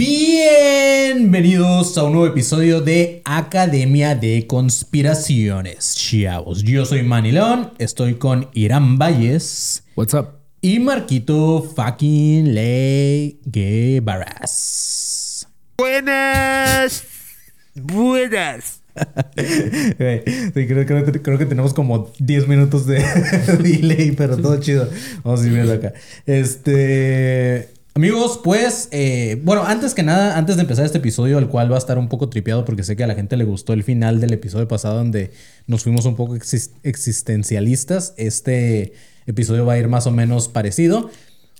Bienvenidos a un nuevo episodio de Academia de Conspiraciones, chavos. Yo soy Manny León, estoy con Irán Valles What's up? y Marquito fucking Le Guevaras. Buenas. Buenas. Güey, sí, creo, creo- creo que tenemos como 10 minutos de delay, pero todo chido. Vamos a ir viendo acá. Este. Amigos, pues, eh, bueno, antes que nada, antes de empezar este episodio, el cual va a estar un poco tripeado porque sé que a la gente le gustó el final del episodio pasado donde nos fuimos un poco exis- existencialistas, este episodio va a ir más o menos parecido.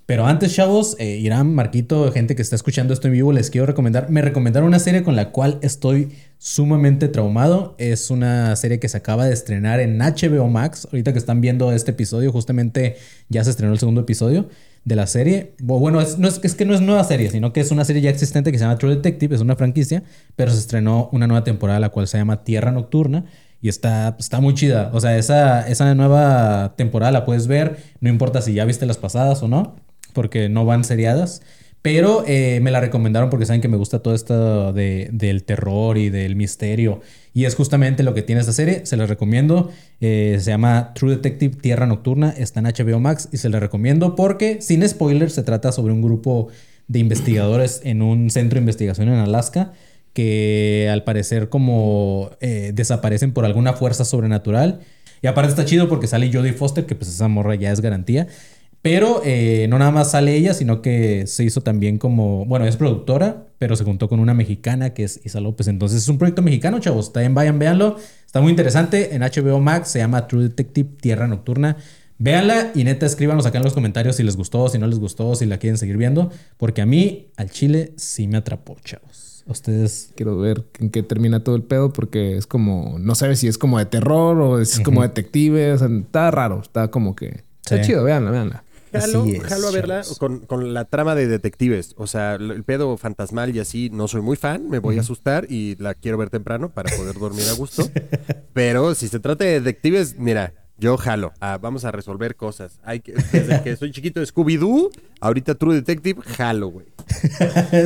Pero antes, chavos, eh, Irán, Marquito, gente que está escuchando esto en vivo, les quiero recomendar. Me recomendaron una serie con la cual estoy sumamente traumado. Es una serie que se acaba de estrenar en HBO Max. Ahorita que están viendo este episodio, justamente ya se estrenó el segundo episodio de la serie. Bu- Bueno, es, no es, es que no es nueva serie, sino que es una serie ya existente que se llama True Detective, es una franquicia, pero se estrenó una nueva temporada la cual se llama Tierra Nocturna. Y está, está muy chida. O sea, esa, esa nueva temporada la puedes ver. No importa si ya viste las pasadas o no. Porque no van seriadas. Pero eh, me la recomendaron porque saben que me gusta todo esto de, del terror y del misterio. Y es justamente lo que tiene esta serie. Se les recomiendo. Eh, se llama True Detective Tierra Nocturna. Está en HBO Max y se les recomiendo porque, sin spoilers, se trata sobre un grupo de investigadores en un centro de investigación en Alaska que al parecer como eh, desaparecen por alguna fuerza sobrenatural. Y aparte está chido porque sale Jodie Foster, que pues esa morra ya es garantía. Pero eh, no nada más sale ella, sino que se hizo también como, bueno, es productora, pero se juntó con una mexicana que es Isa López. Entonces es un proyecto mexicano, chavos. También vayan, véanlo. Está muy interesante. En HBO Max se llama True Detective Tierra Nocturna. Véanla y neta escríbanos acá en los comentarios si les gustó, si no les gustó, si la quieren seguir viendo. Porque a mí, al chile, sí me atrapó, chavos. Ustedes Quiero ver en qué termina todo el pedo porque es como, no sabes si es como de terror o es como detective. O sea, está raro. Está como que... Está Sí. chido, véanla, véanla. Jalo, es, jalo a verla con, con la trama de detectives. O sea, el pedo fantasmal y así, no soy muy fan, me voy a asustar y la quiero ver temprano para poder dormir a gusto. Pero si se trata de detectives, mira, yo jalo. Ah, vamos a resolver cosas. Hay que, desde que soy chiquito, Scooby-Doo, ahorita True Detective, jalo, güey.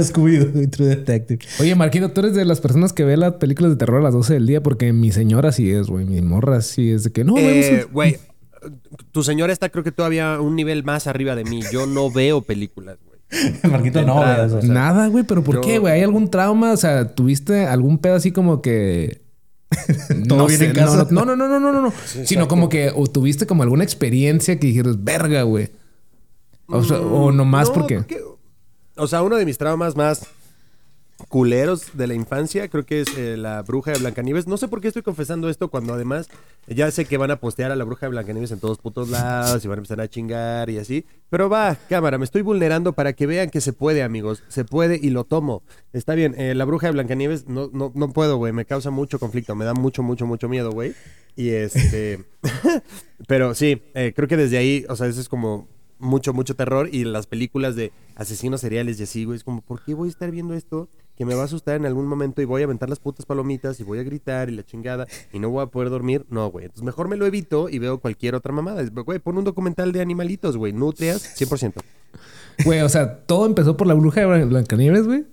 Scooby-Doo y True Detective. Oye, Marquito, tú eres de las personas que ve las películas de terror a las 12 del día porque mi señora sí es, güey. Mi morra sí es de que no, Eh, vemos- Güey, tu señora está creo que todavía un nivel más arriba de mí. Yo no veo películas, güey. Marquito, no, entrada, güey, o sea, Nada, güey, pero ¿por yo- qué, güey? ¿Hay algún trauma? O sea, ¿tuviste algún pedo así como que... ¿Todo bien en casa? No, no, no, no, no, no, no. Sino como que o tuviste como alguna experiencia que dijeras, verga, güey. O, sea, o nomás No, porque... O sea, uno de mis traumas más culeros de la infancia creo que es eh, la bruja de Blancanieves. No sé por qué estoy confesando esto cuando además ya sé que van a postear a la bruja de Blancanieves en todos putos lados y van a empezar a chingar y así. Pero va, cámara, me estoy vulnerando para que vean que se puede, amigos. Se puede y lo tomo. Está bien, eh, la bruja de Blancanieves no, no, no puedo, güey. Me causa mucho conflicto. Me da mucho, mucho, mucho miedo, güey. Y este... Pero sí, eh, creo que desde ahí, o sea, eso es como mucho, mucho terror. Y las películas de asesinos seriales y así, güey, es como, ¿por qué voy a estar viendo esto? Que me va a asustar en algún momento y voy a aventar las putas palomitas y voy a gritar y la chingada y no voy a poder dormir. No, güey. Entonces mejor me lo evito y veo cualquier otra mamada. Es, Güey, pon un documental de animalitos, güey. Nutrias, 100%. Güey, o sea, todo empezó por la bruja de Blan- Blancanieves, güey.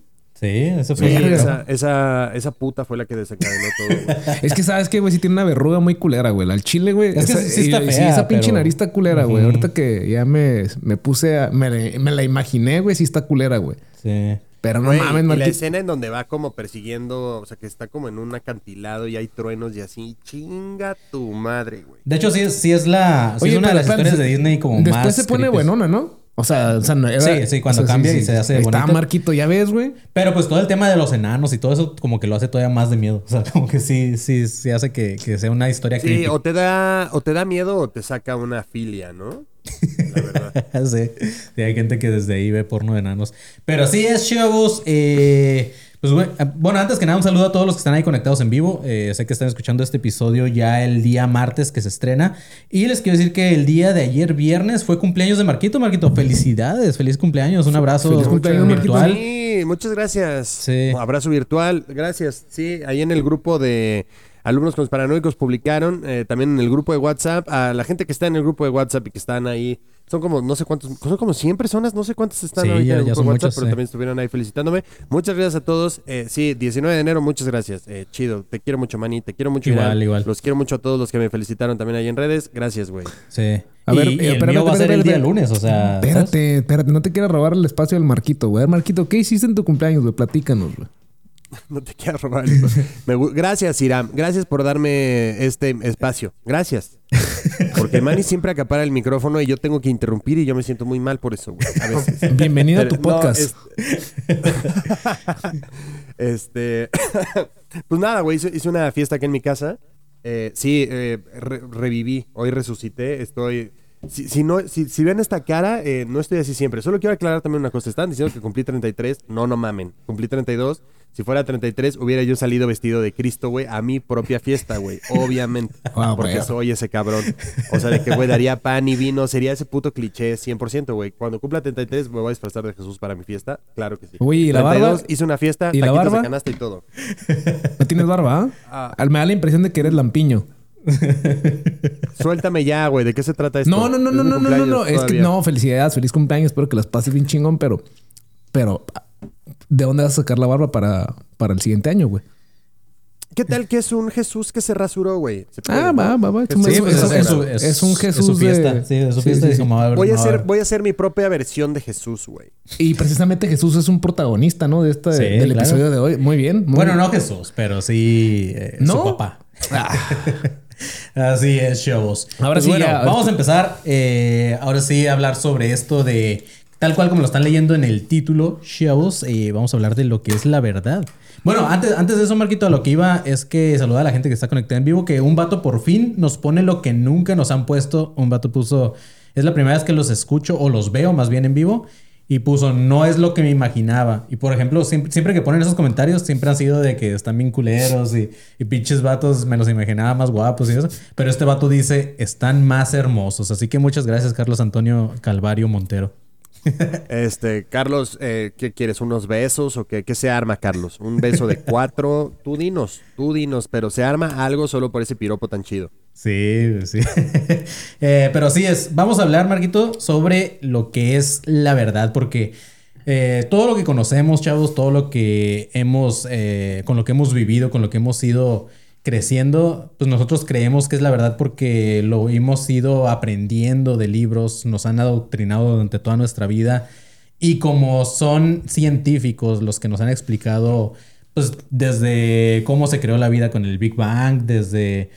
Sí, eso fue. Sí, esa, esa, esa puta fue la que desencadenó todo, güey. Es que sabes que, güey, sí tiene una verruga muy culera, güey. Al chile, güey. Es que esa- sí- sí está y- fea, esa pinche pero- nariz está culera, güey. Ahorita que ya me, me puse a. Me, me la imaginé, güey, sí está culera, güey. Sí. Pero no Güey, mames, y la escena en donde va como persiguiendo, o sea, que está como en un acantilado y hay truenos y así, chinga tu madre, güey. De hecho, sí es, sí es la. sí es una de las historias de Disney como Después más. se pone creepy. buenona, ¿no? O sea, o sea, no era- Sí, sí, cuando o sea, cambia y se hace Está bonita. Marquito, ya ves, güey. Pero pues todo el tema de los enanos y todo eso como que lo hace todavía más de miedo. O sea, como que sí, sí, sí hace que, que sea una historia Sí, creepy. o te da, o te da miedo o te saca una filia, ¿no? La verdad. sí. Sí, hay gente que desde ahí ve porno de enanos. Pero sí es, chavos. eh, Pues eh, bueno, antes que nada, un saludo a todos los que están ahí conectados en vivo. Eh, sé que están escuchando este episodio ya el día martes que se estrena. Y les quiero decir que el día de ayer, viernes, fue cumpleaños de Marquito. Marquito, felicidades, feliz cumpleaños. Un abrazo Feliz cumpleaños, Marquito. virtual. Sí, muchas gracias. Sí. Un abrazo virtual. Gracias. Sí, ahí en el grupo de alumnos con los paranoicos publicaron, eh, también en el grupo de WhatsApp, a la gente que está en el grupo de WhatsApp y que están ahí. Son como, no sé cuántos, son como 100 personas, no sé cuántas están Sí, ahorita ya- en el grupo de WhatsApp, muchos, pero sí. también estuvieron ahí felicitándome. Muchas gracias a todos. Eh, sí, 19 de enero, muchas gracias. Eh, chido, te quiero mucho, Manny, te quiero mucho, Igual, Irán. igual. Los quiero mucho a todos los que me felicitaron también ahí en redes. Gracias, güey. Sí. A ver, y, y eh, el espérate, mío va a ser el espérate, día espérate. lunes, o sea. ¿sabes? Espérate, espérate, no te quieras robar el espacio del Marquito, güey. Marquito, ¿qué hiciste en tu cumpleaños, güey? Platícanos, güey. No te quiero robar. el- gu- gracias, Iram. Gracias por darme este espacio. Gracias. Porque Manny siempre acapara el micrófono y yo tengo que interrumpir y yo me siento muy mal por eso, güey. A veces. Bienvenido a tu no, podcast. Este. pues nada, güey. Hice, hice una fiesta aquí en mi casa. Eh, sí, eh, re- reviví. Hoy resucité. Estoy. Si, si no, si, si ven esta cara, eh, no estoy así siempre. Solo quiero aclarar también una cosa. Están diciendo que cumplí 33. No, no mamen. Cumplí 32. Si fuera 33, hubiera yo salido vestido de Cristo, güey, a mi propia fiesta, güey. Obviamente. Ah, porque soy ese cabrón. O sea, de que, güey, daría pan y vino. Sería ese puto cliché 100%, güey. Cuando cumpla 33, me voy a disfrazar de Jesús para mi fiesta. Claro que sí. Oye, ¿y la 32, barba? hice una fiesta, ¿Y la barba? de canasta y todo. No tienes barba, ¿ah? Me da la impresión de que eres lampiño. Suéltame ya, güey. ¿De qué se trata esto? No, no, no, no, no, no, no, no. Es que no, felicidades, feliz cumpleaños. Espero que las pases bien chingón, pero, pero, ¿de dónde vas a sacar la barba para, para el siguiente año, güey? ¿Qué tal que es un Jesús que se rasuró, güey? ¿Se puede, Ah, va, va, va. Sí, pues es- un es Jesús su fiesta. de- Sí, es su Sí, fiesta. sí, y sí. como, a ver, Voy a, hacer, voy a hacer mi propia versión de Jesús, güey. Y precisamente Jesús es un protagonista, ¿no? De este, Sí, del claro. episodio de hoy. Muy bien. muy Bueno, bien. no Jesús, pero sí eh, su papá. Así es, chavos. Ahora Pues sí, bueno, ya- vamos a empezar. eh, ahora sí, a hablar sobre esto de. Tal cual como lo están leyendo en el título, chavos. eh, vamos a hablar de lo que es la verdad. Bueno, antes, antes de eso, Marquito, a lo que iba es que saluda a la gente que está conectada en vivo. Que un vato por fin nos pone lo que nunca nos han puesto. Un vato puso. Es la primera vez que los escucho o los veo más bien en vivo. Y puso, no es lo que me imaginaba. Y por ejemplo, siempre, siempre que ponen esos comentarios, siempre han sido de que están bien culeros y, y pinches vatos me los imaginaba más guapos y eso. Pero este vato dice, están más hermosos. Así que muchas gracias, Carlos Antonio Calvario Montero. Este, Carlos, eh, ¿qué quieres? ¿Unos besos o qué? ¿Qué se arma, Carlos? ¿Un beso de cuatro? Tú dinos, tú dinos, pero se arma algo solo por ese piropo tan chido. Sí, sí. Eh, pero sí es. Vamos a hablar, Marquito, sobre lo que es la verdad, porque eh, todo lo que conocemos, chavos, todo lo que hemos, con lo que hemos vivido, con lo que hemos ido creciendo, pues nosotros creemos que es la verdad porque lo hemos ido aprendiendo de libros, nos han adoctrinado durante toda nuestra vida y como son científicos los que nos han explicado, pues desde cómo se creó la vida con el Big Bang, desde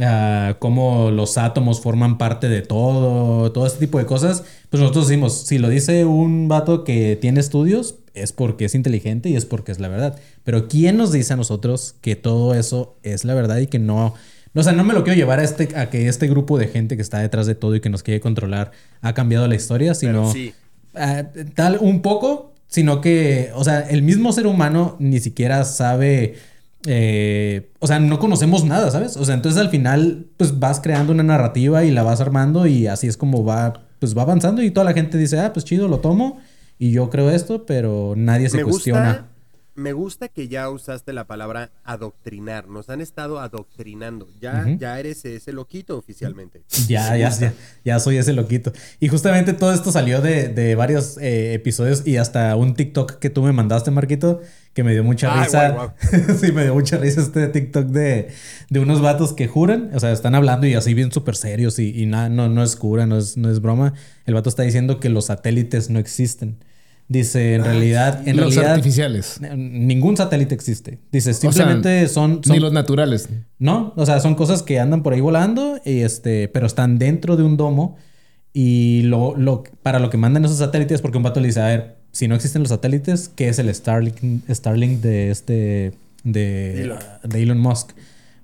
ah, cómo los átomos forman parte de todo, todo este tipo de cosas, pues nosotros decimos, si lo dice un vato que tiene estudios, es porque es inteligente y es porque es la verdad. Pero ¿quién nos dice a nosotros que todo eso es la verdad y que no... O sea, no me lo quiero llevar a, este, a que este grupo de gente que está detrás de todo y que nos quiere controlar ha cambiado la historia, sino... sí. Ah, tal un poco, sino que, o sea, el mismo ser humano ni siquiera sabe, eh, o sea, no conocemos nada, ¿sabes? O sea, entonces al final, pues vas creando una narrativa y la vas armando y así es como va, pues va avanzando y toda la gente dice, ah, pues chido, lo tomo y yo creo esto, pero nadie se me cuestiona. gusta, me gusta que ya usaste la palabra adoctrinar. Nos han estado adoctrinando. Ya, ya eres ese loquito oficialmente. Ya, ya, ya, ya soy ese loquito. Y justamente todo esto salió de, de varios eh, episodios y hasta un TikTok que tú me mandaste, Marquito, que me dio mucha Ay, risa. guau, sí, me dio mucha risa este TikTok de, de unos vatos que juran, o sea, están hablando y así bien súper serios y, y nada, no, no es cura, no es, no es broma. El vato está diciendo que los satélites no existen. Dice, en realidad, en los realidad, artificiales. ningún satélite existe. Dice, sea, simplemente son, son Ni los naturales. no, o sea, son cosas que andan por ahí volando, y este, pero están dentro de un domo. Y lo, lo, para lo que mandan esos satélites, porque un vato le dice, a ver, si no existen los satélites, ¿qué es el Starlink, Starlink de este, de Elon. de Elon Musk?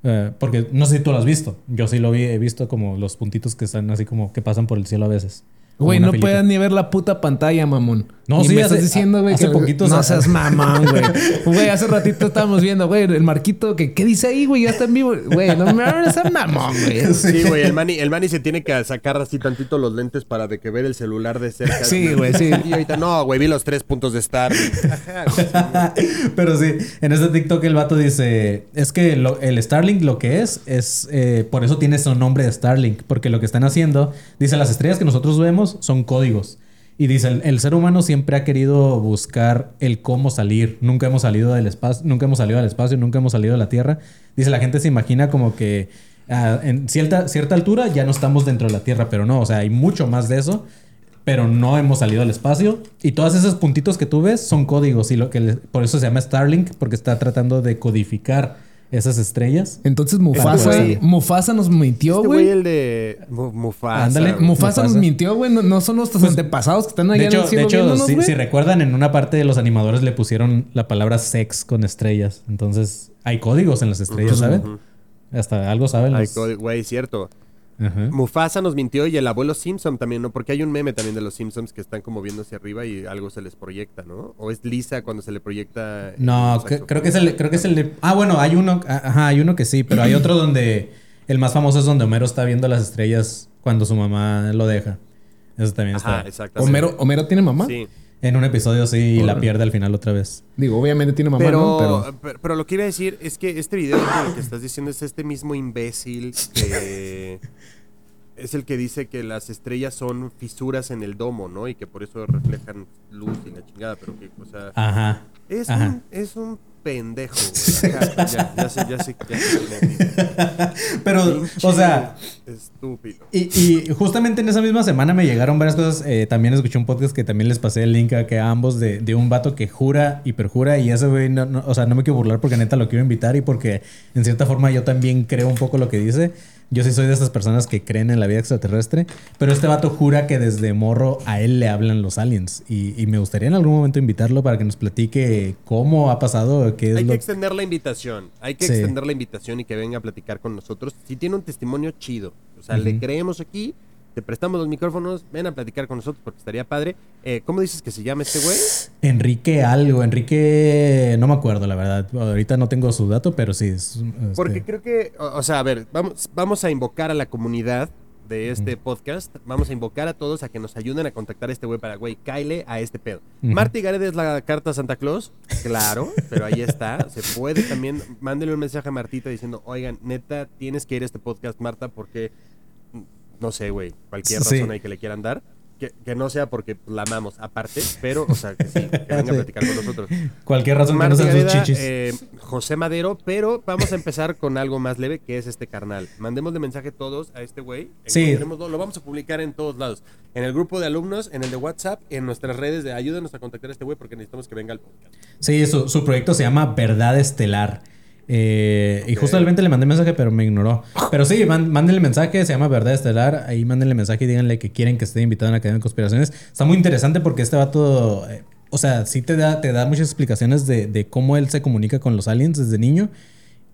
Eh, porque no sé si tú lo has visto. Yo sí lo vi, he visto como los puntitos que están así como que pasan por el cielo a veces. Güey, no puedes ni ver la puta pantalla, mamón. No, y sí, me hace- estás diciendo, güey, hace que poquito no seas mamón, güey. Güey, hace ratito estábamos viendo, güey, el marquito que qué dice ahí, güey, ya está en vivo. Güey, no me hables a mamón, güey. Sí, güey, el Manny, el Manny se tiene que sacar así tantito los lentes para de que ver el celular de cerca. Sí, güey, sí. Y ahorita, no, güey, vi los tres puntos de Star. Ajá, güey, sí. Pero sí, en este TikTok el vato dice, es que lo- el Starlink lo que es, es, eh, por eso tiene su nombre de Starlink, porque lo que están haciendo, dice, las estrellas que nosotros vemos son códigos. Y dice, el, ser humano siempre ha querido buscar el cómo salir. Nunca hemos salido del espacio, nunca hemos salido del espacio, nunca hemos salido de la Tierra. Dice, la gente se imagina como que ah, en cierta, cierta altura ya no estamos dentro de la Tierra, pero no, o sea, hay mucho más de eso pero no hemos salido al espacio. Y todos esos puntitos que tú ves son códigos. Y lo que por eso se llama Starlink, porque está tratando de codificar esas estrellas. Entonces Mufasa, güey. Mufasa nos mintió, Este güey. güey, el de Mu- Mufasa. Ándale. Mufasa, nos mintió, güey. No, no son nuestros antepasados que están allá De hecho, en el de cielo hecho viéndonos, si, recuerdan, en una parte de los animadores le pusieron la palabra sex con estrellas. Entonces, hay códigos en las estrellas, ¿sabes? Ujú. Hasta algo saben Ay, los... co- Güey, cierto. Ajá. Mufasa nos mintió y el abuelo Simpson también, ¿no? Porque hay un meme también de los Simpsons que están como viendo hacia arriba y algo se les proyecta, ¿no? O es Lisa cuando se le proyecta. No, que- creo que es el, creo que es el de- Ah, bueno, hay uno, ajá, hay uno que sí, pero hay otro donde el más famoso es donde Homero está viendo las estrellas cuando su mamá lo deja. Eso también Ajá, está. exactamente. Homero, Homero tiene mamá. Sí. En un episodio sí y la pierde al final otra vez. Digo, obviamente tiene mamá, Pero, ¿no? Pero pero... pero lo que iba a decir es que este video lo que estás diciendo es este mismo imbécil que es el que dice que las estrellas son fisuras en el domo, ¿no? Y que por eso reflejan luz y la chingada, pero que, o sea, Ajá. es, Ajá. un, es un pendejo. Ajá, ya, ya sé, ya sé, ya sé. Pero, o sea, Estúpido. y, y justamente en esa misma semana me llegaron varias cosas. Eh, también escuché un podcast que también les pasé el link a, que a ambos de, de un vato que jura y perjura. Y ese güey, no, no- o sea, no me quiero burlar porque neta lo quiero invitar y porque en cierta forma yo también creo un poco lo que dice. Yo sí soy de esas personas que creen en la vida extraterrestre. Pero este vato jura que desde morro a él le hablan los aliens. Y, y me gustaría en algún momento invitarlo para que nos platique cómo ha pasado, qué es Hay lo que extender la invitación. Hay que Sí. extender la invitación y que venga a platicar con nosotros. Si tiene un testimonio chido, o sea, le creemos aquí, te prestamos los micrófonos, ven a platicar con nosotros porque estaría padre. Eh, ¿Cómo dices que se llama este güey? Enrique algo, Enrique, no me acuerdo la verdad. Ahorita no tengo su dato, pero sí. es, este, Porque creo que, o, o sea, a ver, vamos, vamos a invocar a la comunidad de este podcast. Vamos a invocar a todos a que nos ayuden a contactar a este güey para, güey, caile a este pedo. Ujú. Marty Gareda es la carta Santa Claus, claro, pero ahí está. Se puede también, mándele un mensaje a Martita diciendo, oigan, neta, tienes que ir a este podcast, Marta, porque, no sé, güey, cualquier Sí. razón ahí que le quieran dar. Que, que no sea porque la amamos aparte, pero, o sea, que sí, que venga a platicar con nosotros. Cualquier razón que no sean sus chichis. eh, José Madero, pero vamos a empezar con algo más leve que es este carnal. Mandémosle mensaje todos a este güey. Sí. Lo vamos a publicar en todos lados. En el grupo de alumnos, en el de WhatsApp, en nuestras redes de ayúdenos a contactar a este güey porque necesitamos que venga al podcast. Sí, su, su proyecto se llama Verdad Estelar. Eh, Y Ok. justamente le mandé mensaje, pero me ignoró. Pero sí, mándenle mensaje, se llama Verdad Estelar. Ahí mándenle mensaje y díganle que quieren que esté invitado en la Academia de Conspiraciones. Está muy interesante porque este vato, eh, o sea, sí te da, te da muchas explicaciones de, de cómo él se comunica con los aliens desde niño.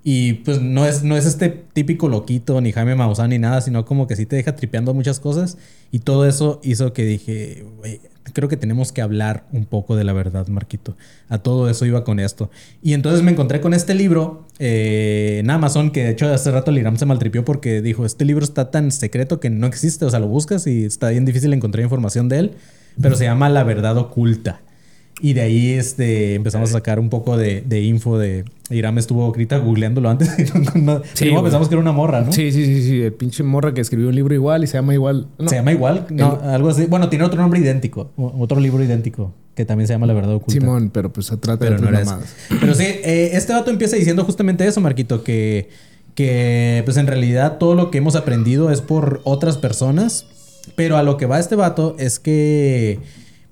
Y pues no es, no es este típico loquito, ni Jaime Maussan, ni nada, sino como que sí te deja tripeando muchas cosas. Y todo eso hizo que dije, creo que tenemos que hablar un poco de la verdad, Marquito. A todo eso iba con esto. Y entonces me encontré con este libro eh, en Amazon, que de hecho hace rato el Iram se maltripió porque dijo, este libro está tan secreto que no existe, o sea, lo buscas y está bien difícil encontrar información de él, pero se llama La Verdad Oculta. Y de ahí este, empezamos a sacar un poco de, de info de... Iram estuvo ahorita googleándolo antes. no- no- Sí, primero pensamos que era una morra, ¿no? Sí, sí, sí, sí. El pinche morra que escribió un libro igual y se llama igual. No. Se llama igual, no, algo así. Bueno, tiene otro nombre idéntico, otro libro idéntico, que también se llama La Verdad Oculta. Simón, pero pues se trata pero de no mamadas. Pero sí, eh, este vato empieza diciendo justamente eso, Marquito, que, que pues en realidad todo lo que hemos aprendido es por otras personas, pero a lo que va este vato es que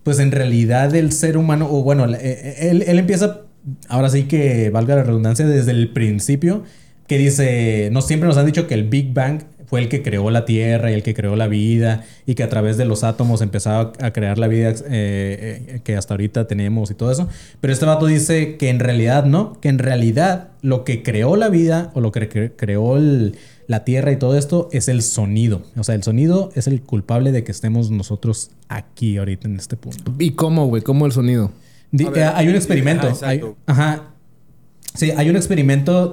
pues en realidad el ser humano, o bueno, eh, él, él empieza, ahora sí que valga la redundancia, desde el principio que dice, no siempre nos han dicho que el Big Bang fue el que creó la Tierra y el que creó la vida y que a través de los átomos empezaba a crear la vida eh, eh, que hasta ahorita tenemos y todo eso. Pero este vato dice que en realidad no, que en realidad lo que creó la vida o lo que cre- creó el- la Tierra y todo esto es el sonido. O sea, el sonido es el culpable de que estemos nosotros aquí ahorita en este punto. ¿Y cómo, güey? ¿Cómo el sonido? Di- ver, eh, hay un experimento. ajá, hay- ajá. Sí, hay un experimento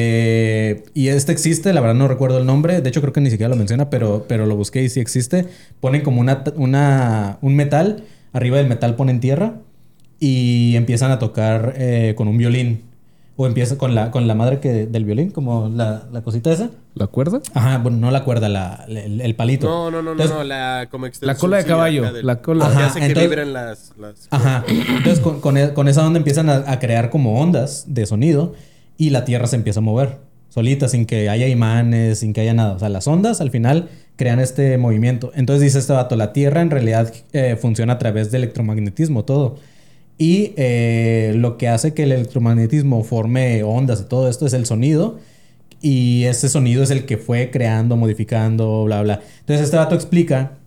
donde. Y este existe, la verdad no recuerdo el nombre. De hecho, creo que ni siquiera lo menciona, pero, pero lo busqué y sí existe. Ponen como una, una, un metal. Arriba del metal ponen tierra. Y empiezan a tocar eh, con un violín. O empieza con la, con la madre que, del violín, como la, la cosita esa. ¿La cuerda? Ajá, bueno, no la cuerda, la, el, el palito. No, no, no, no, Entonces, no, la como La cola de caballo, la cola. que Ajá, hace que entonces- vibren las, las Ajá. Entonces con, con e- con esa onda empiezan a, a crear como ondas de sonido y la Tierra se empieza a mover solita, sin que haya imanes, sin que haya nada. O sea, las ondas al final crean este movimiento. Entonces dice este vato, la Tierra en realidad eh, funciona a través de electromagnetismo, todo. Y eh, lo que hace que el electromagnetismo forme ondas y todo esto es el sonido. Y ese sonido es el que fue creando, modificando, bla, bla. Entonces este vato explica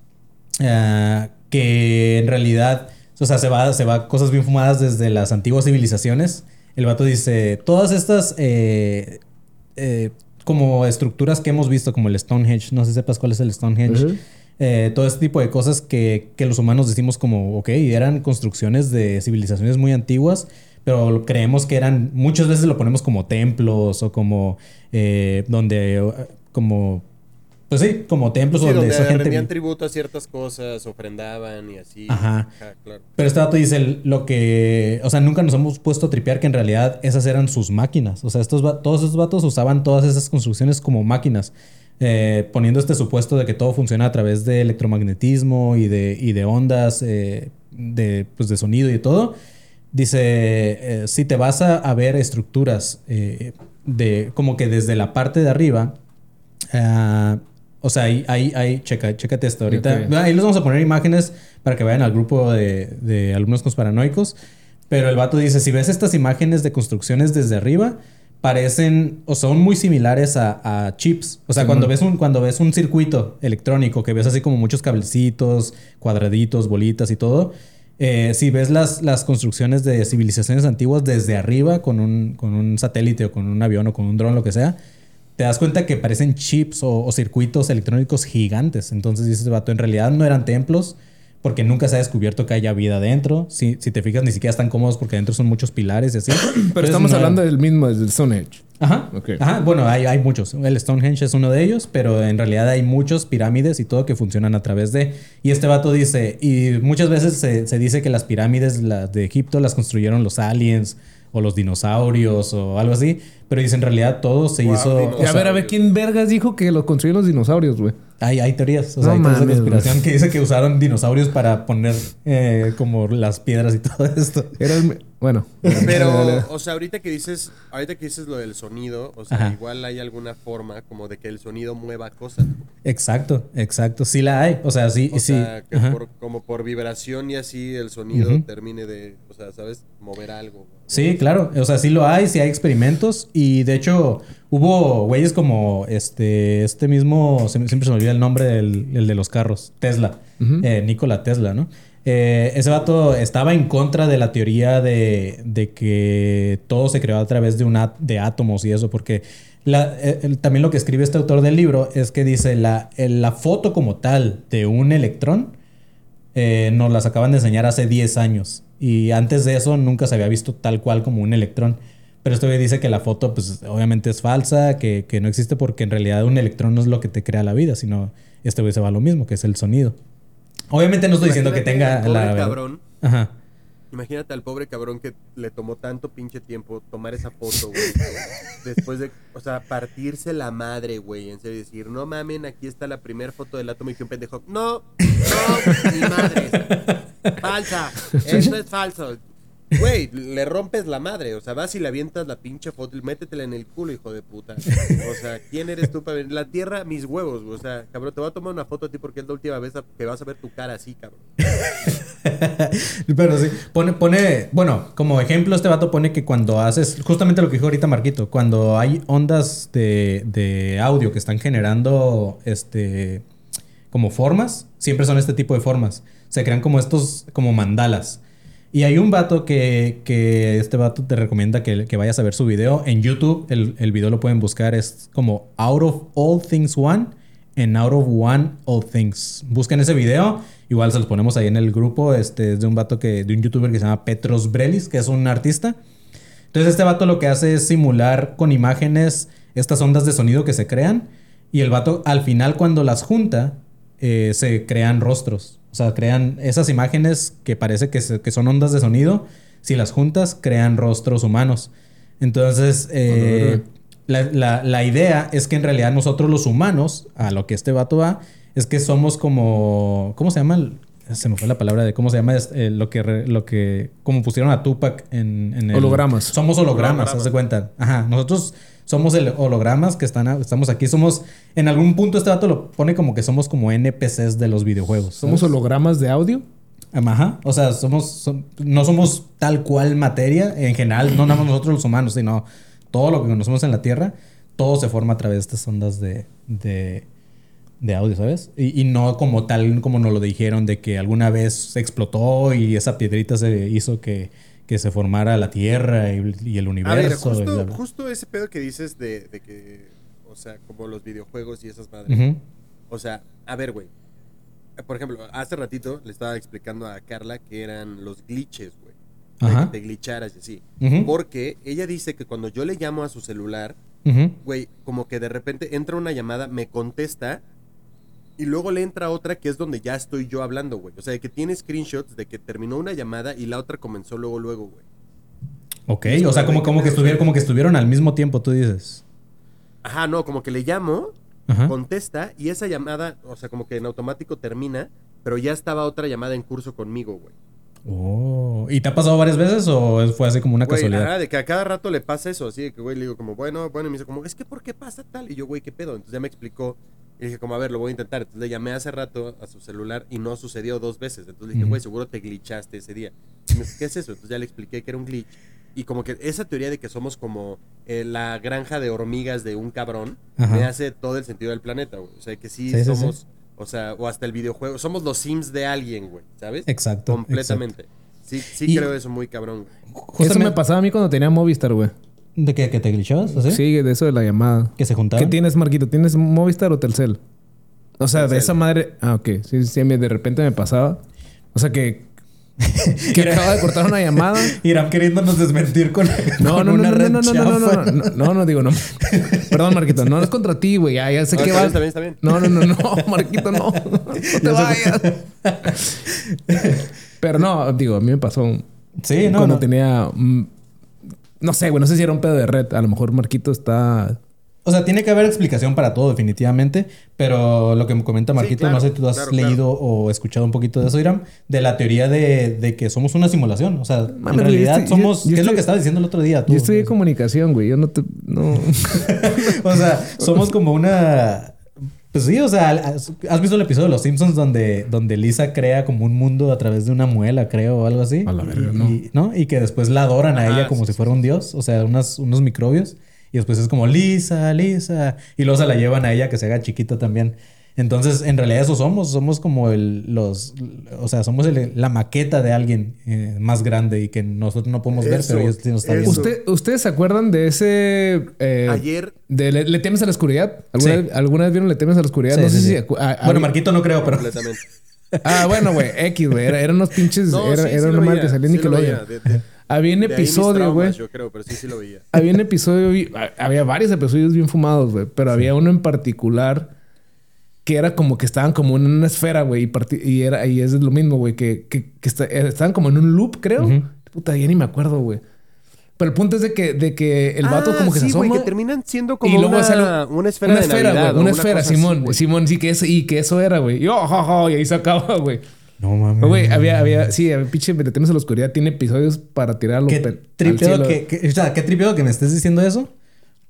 eh, que en realidad, o sea, se va, se va cosas bien fumadas desde las antiguas civilizaciones. El vato dice, todas estas eh, como estructuras que hemos visto, como el Stonehenge, no sé si sepas cuál es el Stonehenge. Ujú. Eh, todo este tipo de cosas que, que los humanos decimos como, ok, eran construcciones de civilizaciones muy antiguas, pero creemos que eran, muchas veces lo ponemos como templos o como, eh, donde, como, pues sí, como templos Sí, donde, donde rendían tributo a ciertas cosas, ofrendaban y así. Ajá. claro. Pero este dato dice lo que, o sea, nunca nos hemos puesto a tripear que en realidad esas eran sus máquinas. O sea, estos, todos esos vatos usaban todas esas construcciones como máquinas. Eh, poniendo este supuesto de que todo funciona a través de electromagnetismo y de, y de ondas eh, de, pues, de sonido y todo. Dice, eh, si te vas a, a ver estructuras de como que desde la parte de arriba, ah, o sea, ahí, ahí, ahí, checa, chécate esto ahorita. Ok. Ahí les vamos a poner imágenes para que vayan al grupo de, de alumnos conspiranoicos. Pero el vato dice, si ves estas imágenes de construcciones desde arriba, parecen o son muy similares a, a chips. O sea, cuando ves, un, cuando ves un circuito electrónico, que ves así como muchos cablecitos, cuadraditos, bolitas y todo, eh, si ves las, las construcciones de civilizaciones antiguas desde arriba con un, con un satélite o con un avión o con un dron, lo que sea, te das cuenta que parecen chips o, o circuitos electrónicos gigantes. Entonces dices, vato, en realidad no eran templos porque nunca se ha descubierto que haya vida adentro. Si, si te fijas, ni siquiera están cómodos porque adentro son muchos pilares y así. Pero Entonces, estamos no- hablando del mismo, del Stonehenge. Ajá. Ok. Ajá. Bueno, hay, hay muchos. El Stonehenge es uno de ellos, pero en realidad hay muchos pirámides y todo que funcionan a través de. Y este vato dice, y muchas veces se, se dice que las pirámides las de Egipto las construyeron los aliens o los dinosaurios o algo así, pero dice en realidad todo se Wow, hizo. o Y a sea, ver, a ver, ¿quién vergas dijo que lo construyeron los dinosaurios, güey? Hay, hay teorías, o No sea, hay teorías de conspiración que dice que usaron dinosaurios para poner eh, como las piedras y todo esto. Era el... Bueno. Pero, o sea, ahorita que dices, ahorita que dices lo del sonido, o sea, Ajá. igual hay alguna forma como de que el sonido mueva cosas. Exacto, exacto. Sí la hay. O sea, sí, O sí. sea, que por- como por vibración y así el sonido termine de, o sea, ¿sabes? Mover algo. Sí, claro. O sea, sí lo hay, sí hay experimentos. Y de hecho, hubo güeyes como este, este mismo, siempre se me olvida el nombre del el de los carros, Tesla, eh, Nikola Tesla, ¿no? Eh, ese vato estaba en contra de la teoría de, de que todo se creó a través de, una, de átomos y eso, porque la- eh, también lo que escribe este autor del libro es que dice la, la foto como tal de un electrón eh, nos las acaban de enseñar hace 10 años. Y antes de eso nunca se había visto tal cual como un electrón. Pero este güey dice que la foto, pues obviamente es falsa, que, que no existe porque en realidad un electrón no es lo que te crea la vida, sino este güey se va a lo mismo, que es el sonido. Obviamente no estoy diciendo que tenga al pobre la. cabrón. Ajá. Imagínate al pobre cabrón que le tomó tanto pinche tiempo tomar esa foto, güey. Después de, o sea, partirse la madre, güey. En serio, decir, no mamen, aquí está la primera foto del átomo y que un pendejo, no, no, mi madre. Falsa, esto es falso. Güey, le rompes la madre, o sea, vas y le avientas la pinche foto métetela en el culo, hijo de puta. O sea, ¿quién eres tú para? La tierra, mis huevos. O sea, cabrón, te voy a tomar una foto a ti porque es la última vez que vas a ver tu cara así, cabrón. Pero sí, pone, pone, bueno, como ejemplo, este vato pone que cuando haces, justamente lo que dijo ahorita Marquito, cuando hay ondas de, de audio que están generando, este, como formas, siempre son este tipo de formas. Se crean como estos, como mandalas. Y hay un vato que, este vato te recomienda que, vayas a ver su video. En YouTube, el, video lo pueden buscar, es como Out of All Things One en Out of One All Things. Busquen ese video. Igual se los ponemos ahí en el grupo. Este es de un vato que, de un youtuber que se llama Petros Brelis, que es un artista. Entonces, este vato lo que hace es simular con imágenes estas ondas de sonido que se crean. Y el vato, al final, cuando las junta, eh, se crean rostros. O sea, crean esas imágenes que parece que, se- que son ondas de sonido. Si las juntas, crean rostros humanos. Entonces, eh, la, la- la idea es que en realidad nosotros los humanos, a lo que este vato va, es que somos como... ¿Cómo se llama? el- se me fue la palabra de cómo se llama eh, lo que re- lo que como pusieron a Tupac en, en el Hologramas. somos hologramas, haz de cuenta. Ajá, nosotros somos el hologramas que están estamos aquí, somos en algún punto este dato lo pone como que somos como NPCs de los videojuegos. Somos ¿sabes? hologramas de audio. Ajá, o sea, somos som- no somos tal cual materia en general, no nada más nosotros los humanos, sino todo lo que conocemos en la Tierra, todo se forma a través de estas ondas de, de, de audio, ¿sabes? Y, y no como tal como nos lo dijeron de que alguna vez explotó y esa piedrita se hizo que, que se formara la Tierra y, y el A universo. ver, y bla, justo, justo ese pedo que dices de, de que, o sea, como los videojuegos y esas madres. O sea, a ver, güey. Por ejemplo, hace ratito le estaba explicando a Carla que eran los glitches, güey. De Ajá. que te glitcharas y así. Ujú. Porque ella dice que cuando yo le llamo a su celular, güey, como que de repente entra una llamada, me contesta y luego le entra otra que es donde ya estoy yo hablando, güey. O sea, que tiene screenshots de que terminó una llamada y la otra comenzó luego, luego, güey. Ok, o sea, como, como, que estuvieron, como que estuvieron al mismo tiempo, tú dices. Ajá, no, como que le llamo, Ajá. contesta y esa llamada, o sea, como que en automático termina, pero ya estaba otra llamada en curso conmigo, güey. Oh. ¿Y te ha pasado varias veces o fue así como una Güey, casualidad? ajá, de que a cada rato le pasa eso, así de que, güey, le digo como, bueno, bueno, y me dice como, es que ¿por qué pasa tal? Y yo, güey, ¿qué pedo? Entonces ya me explicó y dije como, a ver, lo voy a intentar. Entonces le llamé hace rato a su celular y no sucedió dos veces. Entonces le dije, güey, seguro te glitchaste ese día. Y me dijo, ¿qué es eso? Entonces ya le expliqué que era un glitch. Y como que esa teoría de que somos como eh, la granja de hormigas de un cabrón, Ajá. me hace todo el sentido del planeta, güey. O sea, que sí, somos, sí. o sea, o hasta el videojuego, somos los sims de alguien, güey, ¿sabes? Exacto. Completamente. Sí, sí Y- creo eso muy cabrón, güey. Eso me pasaba a mí cuando tenía Movistar, güey. ¿De qué? ¿Que te glitchabas? ¿Así? Sí, de eso de la llamada. ¿Que se juntaban? ¿Qué tienes, Marquito? ¿Tienes Movistar o Telcel? O sea, de Telcel. esa madre. Ah, ok. Sí, sí, me- de repente me pasaba. O sea que. que acaba de cortar una llamada. Irán queriéndonos desmentir con, No, con no, no, una no, red no, no, no, no, no, no, no, no, digo, no. Perdón, Marquito, no es contra ti, güey. Ya, ya sé No, que está vas. bien, está bien, No, no, no, no, Marquito, no. No te vayas. Pero no, digo, a mí me pasó Sí, no, cuando no. tenía. No sé, güey, no sé si era un pedo de red. A lo mejor Marquito está. O sea, tiene que haber explicación para todo, definitivamente. Pero lo que me comenta Marquito, claro, no sé si tú has claro, leído o escuchado un poquito de eso, Irán, de la teoría de, de que somos una simulación. O sea, en realidad estoy- somos. yo- yo ¿Qué es lo que estaba diciendo el otro día? tú? Yo estudié comunicación, güey. Yo no te. No. o sea, somos como una. Pues sí, o sea, ¿has visto el episodio de Los Simpsons donde, donde Lisa crea como un mundo a través de una muela, creo, o algo así? A la verga, y, no. y- ¿no? Y que después la adoran a ella como sí, si fuera un dios, o sea, unas, unos microbios. Y después es como Lisa, Lisa. Y luego se la llevan a ella que se haga chiquita también. Entonces, en realidad eso somos. Somos como el, los... O sea, somos el- la maqueta de alguien eh, más grande y que nosotros no podemos ver, Eso, pero ellos sí nos están viendo. ¿Usted- ¿Ustedes se acuerdan de ese. eh, Ayer, de le, Le temes a la oscuridad? ¿Alguna, Sí. vez, alguna vez vieron Le temes a la oscuridad? Sí, no sí, sé sí. si. acu- ah, Bueno, Marquito no creo, pero... completamente. Ah, bueno, güey. X, güey. Era, eran unos pinches. No, era era lo una madre que salía en sí lo veía, Había un episodio, güey. Yo creo, pero sí, sí lo veía. Había un episodio. Había varios episodios bien fumados, güey. Pero había uno en particular que era como que estaban como en una esfera, güey. Y, parti- y, era, y es lo mismo, güey. Que, que, que está- eh, estaban como en un loop, creo. Puta, ya ni me acuerdo, güey. Pero el punto es de que, de que el vato Ah, como que sí, se güey, asoma. que terminan siendo como y luego una, sale una esfera de Navidad. o una esfera, así, Simón. Simón, sí, que eso, y que eso era, güey. Y, oh, ja, ja, y ahí se acaba, güey. No mames. Güey, había, había, sí, había pinche Le temes a la oscuridad. Tiene episodios para tirarlo Qué tripeado que- o sea, qué tripeado que me estés diciendo eso.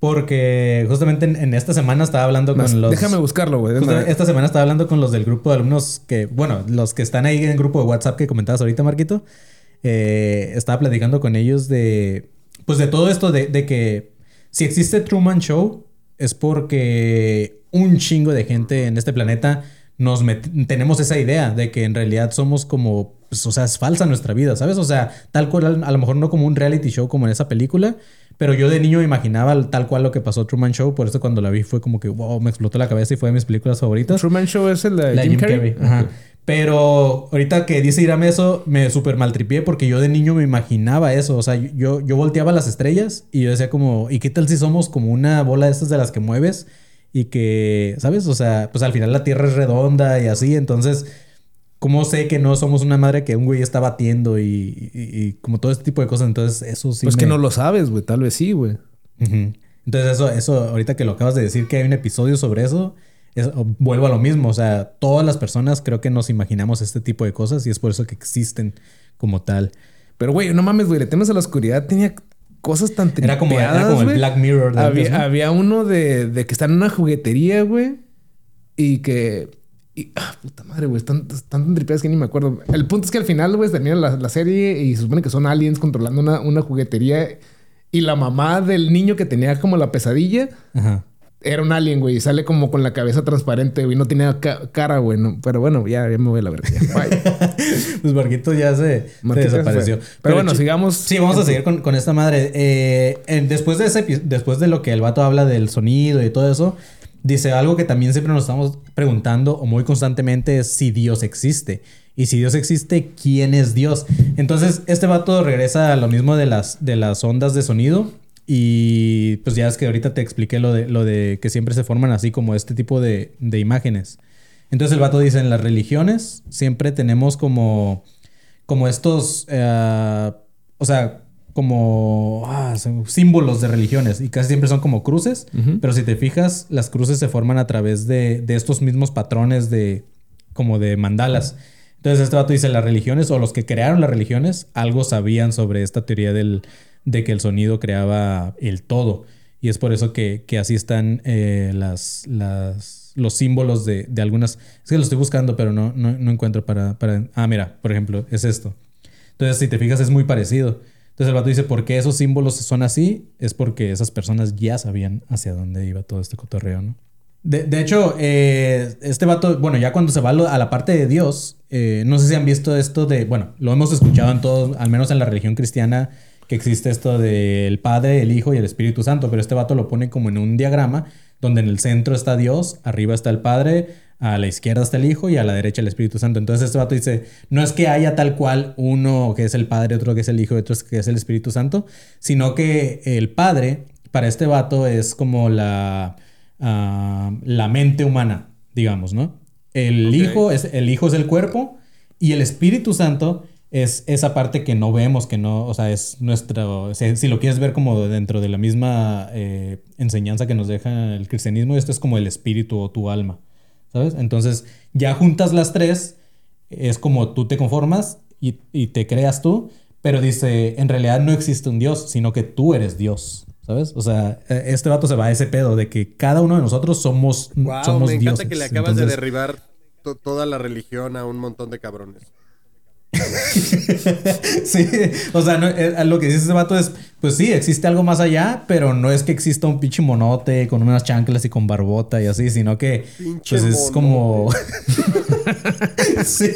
Porque justamente en, en esta semana estaba hablando con los. Déjame buscarlo, güey. esta semana estaba hablando con los del grupo de alumnos que, bueno, los que están ahí en el grupo de WhatsApp que comentabas ahorita, Marquito. Eh, estaba platicando con ellos de, pues de todo esto de, de que si existe Truman Show es porque un chingo de gente en este planeta nos tenemos esa idea de que en realidad somos como, pues, o sea, es falsa nuestra vida, ¿sabes? O sea, tal cual, a lo mejor no como un reality show como en esa película, pero yo de niño me imaginaba tal cual lo que pasó Truman Show, por eso cuando la vi fue como que, wow, me explotó la cabeza y fue de mis películas favoritas. Truman Show es el de La Jim, Carrey. Ajá. Pero ahorita que dice Irame eso, me super maltripié porque yo de niño me imaginaba eso. O sea, yo, yo volteaba las estrellas y yo decía como, ¿y qué tal si somos como una bola de estas de las que mueves? Y que, ¿sabes? O sea, pues al final la Tierra es redonda y así. Entonces, ¿cómo sé que no somos una madre que un güey está batiendo y, y- y como todo este tipo de cosas? Entonces, eso sí. Pues me- que no lo sabes, güey. Tal vez sí, güey. Entonces eso, eso, ahorita que lo acabas de decir que hay un episodio sobre eso, es- vuelvo a lo mismo. O sea, todas las personas creo que nos imaginamos este tipo de cosas y es por eso que existen como tal. Pero, güey, no mames, güey. Le temes a la oscuridad. Tenía cosas tan Era como, era como el. Black Mirror de había, antes, ¿no? había uno de, de que está en una juguetería, güey. Y que... Y, ah, puta madre, güey. Están, están tan tripeadas que ni me acuerdo. El punto es que al final, güey, termina la, la serie y se supone que son aliens controlando una, una juguetería. Y la mamá del niño que tenía como la pesadilla Ajá. era un alien, güey. Y sale como con la cabeza transparente, güey. No tenía ca- cara, güey. no. Pero bueno, ya, ya me voy a la verga. Pues Marquito ya se, se desapareció. Pero bueno, sigamos. Sí, vamos a seguir con, con esta madre. Eh, después, de ese, después de lo que el vato habla del sonido y todo eso, dice algo que también siempre nos estamos preguntando o muy constantemente es si Dios existe. Y si Dios existe, ¿quién es Dios? Entonces, este vato regresa a lo mismo de las, de las ondas de sonido. Y pues ya es que ahorita te expliqué lo de, lo de que siempre se forman así como este tipo de, de imágenes. Entonces el vato dice, en las religiones siempre tenemos como, como estos, eh, o sea, como ah, símbolos de religiones y casi siempre son como cruces, pero si te fijas, las cruces se forman a través de, de estos mismos patrones de, como de mandalas. Entonces este vato dice, las religiones o los que crearon las religiones algo sabían sobre esta teoría del, de que el sonido creaba el todo. Y es por eso que, que así están eh, las, las, los símbolos de, de algunas... Es que lo estoy buscando, pero no, no, no encuentro para, para... Ah, mira, por ejemplo, es esto. Entonces, si te fijas, es muy parecido. Entonces el vato dice, ¿por qué esos símbolos son así? Es porque esas personas ya sabían hacia dónde iba todo este cotorreo, ¿no? De, de hecho, eh, este vato, bueno, ya cuando se va a la parte de Dios, eh, no sé si han visto esto de, bueno, lo hemos escuchado en todos, al menos en la religión cristiana, que existe esto del Padre, el Hijo y el Espíritu Santo, pero este vato lo pone como en un diagrama donde en el centro está Dios, arriba está el Padre, a la izquierda está el Hijo y a la derecha el Espíritu Santo. Entonces este vato dice, no es que haya tal cual uno que es el Padre, otro que es el Hijo otro que es el Espíritu Santo, sino que el Padre para este vato es como la, ah, la mente humana, digamos, ¿no? El, hijo es, el Hijo es el cuerpo y el Espíritu Santo es esa parte que no vemos, que no, o sea, es nuestro, si, si lo quieres ver como dentro de la misma eh, enseñanza que nos deja el cristianismo, esto es como el espíritu o tu alma, ¿sabes? Entonces, ya juntas las tres, es como tú te conformas y, y te creas tú, pero dice, en realidad no existe un Dios, sino que tú eres Dios, ¿sabes? O sea, eh, este vato se va a ese pedo de que cada uno de nosotros somos, Wow, somos me encanta dioses. que le acabas de derribar to- toda la religión a un montón de cabrones. sí, o sea, no, eh, lo que dice ese vato es, pues sí, existe algo más allá, pero no es que exista un pinche monote con unas chanclas y con barbota y así, sino que Pinche pues es como... sí,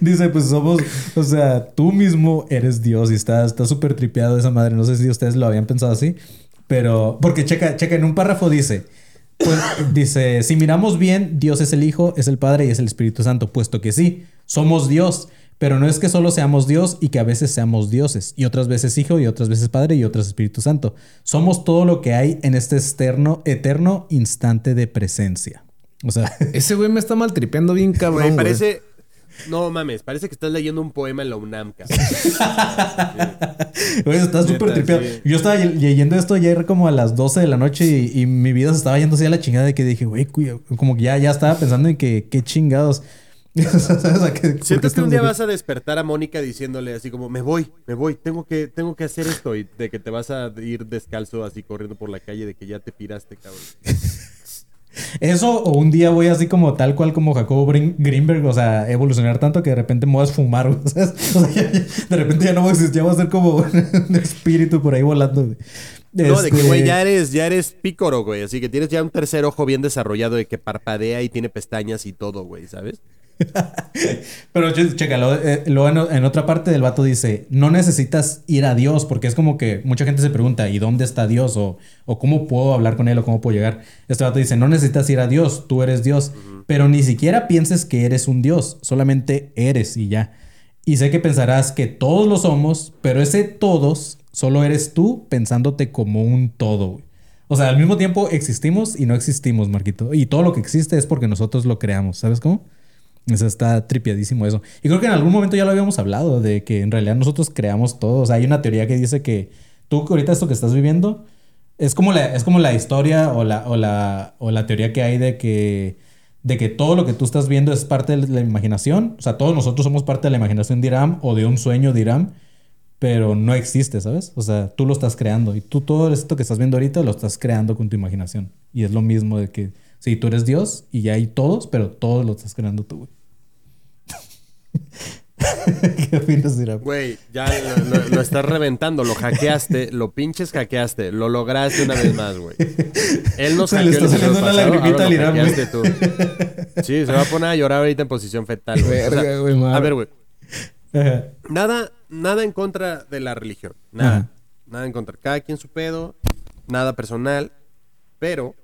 dice, pues somos, o sea, tú mismo eres Dios y está está súper tripeado esa madre, no sé si ustedes lo habían pensado así, pero, porque checa, checa, en un párrafo dice... Pues dice, si miramos bien, Dios es el Hijo, es el Padre y es el Espíritu Santo, puesto que sí, somos Dios, pero no es que solo seamos Dios y que a veces seamos dioses, y otras veces Hijo y otras veces Padre y otras Espíritu Santo. Somos todo lo que hay en este externo, eterno instante de presencia. O sea, Ese güey me está maltripeando bien cabrón. Güey. parece. No mames, parece que estás leyendo un poema en la UNAM, cabrón. güey, está súper tripeado. sí. Yo estaba le- leyendo esto ayer como a las 12 de la noche y, y mi vida se estaba yendo así a la chingada de que dije, güey, como que ya, ya estaba pensando en que qué chingados. ¿Sabes a qué- por qué Siento que un día aquí? vas a despertar a Mónica diciéndole así como, me voy, me voy, tengo que, tengo que hacer esto. Y de que te vas a ir descalzo así corriendo por la calle de que ya te piraste, cabrón. Eso, o un día voy así como tal cual como Jacobo Greenberg, o sea, evolucionar tanto que de repente me voy a esfumar, ¿sabes? O sea, ya- ya- de repente ya no voy a existir, ya voy a ser como un espíritu por ahí volando. güey. No, de que, Este, güey, ya eres, ya eres pícoro, güey. Así que tienes ya un tercer ojo bien desarrollado de que parpadea y tiene pestañas y todo, güey, ¿sabes? Pero chécalo, eh, luego en, en otra parte del vato dice, no necesitas ir a Dios, porque es como que mucha gente se pregunta, ¿y dónde está Dios? O, o cómo puedo hablar con él, o cómo puedo llegar. Este vato dice, no necesitas ir a Dios, tú eres Dios, pero ni siquiera pienses que eres un Dios, solamente eres y ya. Y sé que pensarás que todos lo somos, pero ese todos solo eres tú pensándote como un todo. güey. O sea, al mismo tiempo existimos y no existimos, Marquito. Y todo lo que existe es porque nosotros lo creamos, ¿sabes cómo? O sea, está tripiadísimo eso. Y creo que en algún momento ya lo habíamos hablado, de que en realidad nosotros creamos todo. O sea, hay una teoría que dice que tú ahorita esto que estás viviendo es como la, es como la historia o la, o, la, o la teoría que hay de que, de que todo lo que tú estás viendo es parte de la imaginación. O sea, todos nosotros somos parte de la imaginación de Iram o de un sueño de Iram, pero no existe, ¿sabes? O sea, tú lo estás creando y tú todo esto que estás viendo ahorita lo estás creando con tu imaginación. Y es lo mismo de que, sí, tú eres Dios y ya hay todos, pero todos lo estás creando tú, güey. ¿Qué opinas? Güey, ya lo, lo- lo estás reventando, lo hackeaste, lo pinches hackeaste, lo lograste una vez más, güey. Él nos Se le está saliendo una lagrimita al tú. Sí, se va a poner a llorar ahorita en posición fetal, güey. O sea, a ver, güey. Nada, nada en contra de la religión. Nada. Ajá. Nada en contra. Cada quien su pedo. Nada personal. Pero,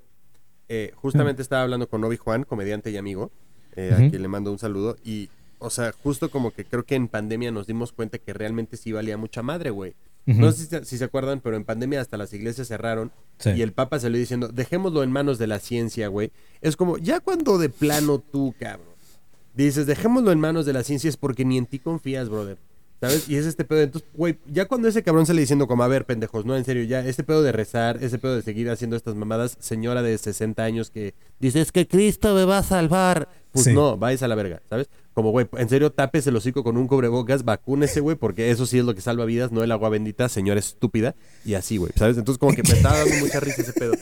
eh, justamente estaba hablando con Obi Juan, comediante y amigo, eh, a quien le mando un saludo. Y, o sea, justo como que creo que en pandemia nos dimos cuenta que realmente sí valía mucha madre, güey. No sé si, se- si se acuerdan, pero en pandemia hasta las iglesias cerraron Sí. y el Papa salió diciendo, dejémoslo en manos de la ciencia, güey. Es como, ya cuando de plano tú, cabrón, dices, dejémoslo en manos de la ciencia es porque ni en ti confías, brother. ¿Sabes? Y es este pedo. Entonces, güey, ya cuando ese cabrón sale diciendo como, a ver, pendejos, no, en serio, ya, este pedo de rezar, ese pedo de seguir haciendo estas mamadas, señora de 60 años que dice, es que Cristo me va a salvar. Pues Sí. no, vais a la verga, ¿sabes? Como, güey, en serio, tapes el hocico con un cubrebocas, vacúnese, güey, porque eso sí es lo que salva vidas, no el agua bendita, señora estúpida. Y así, güey, ¿sabes? Entonces, como que me estaba dando mucha risa ese pedo.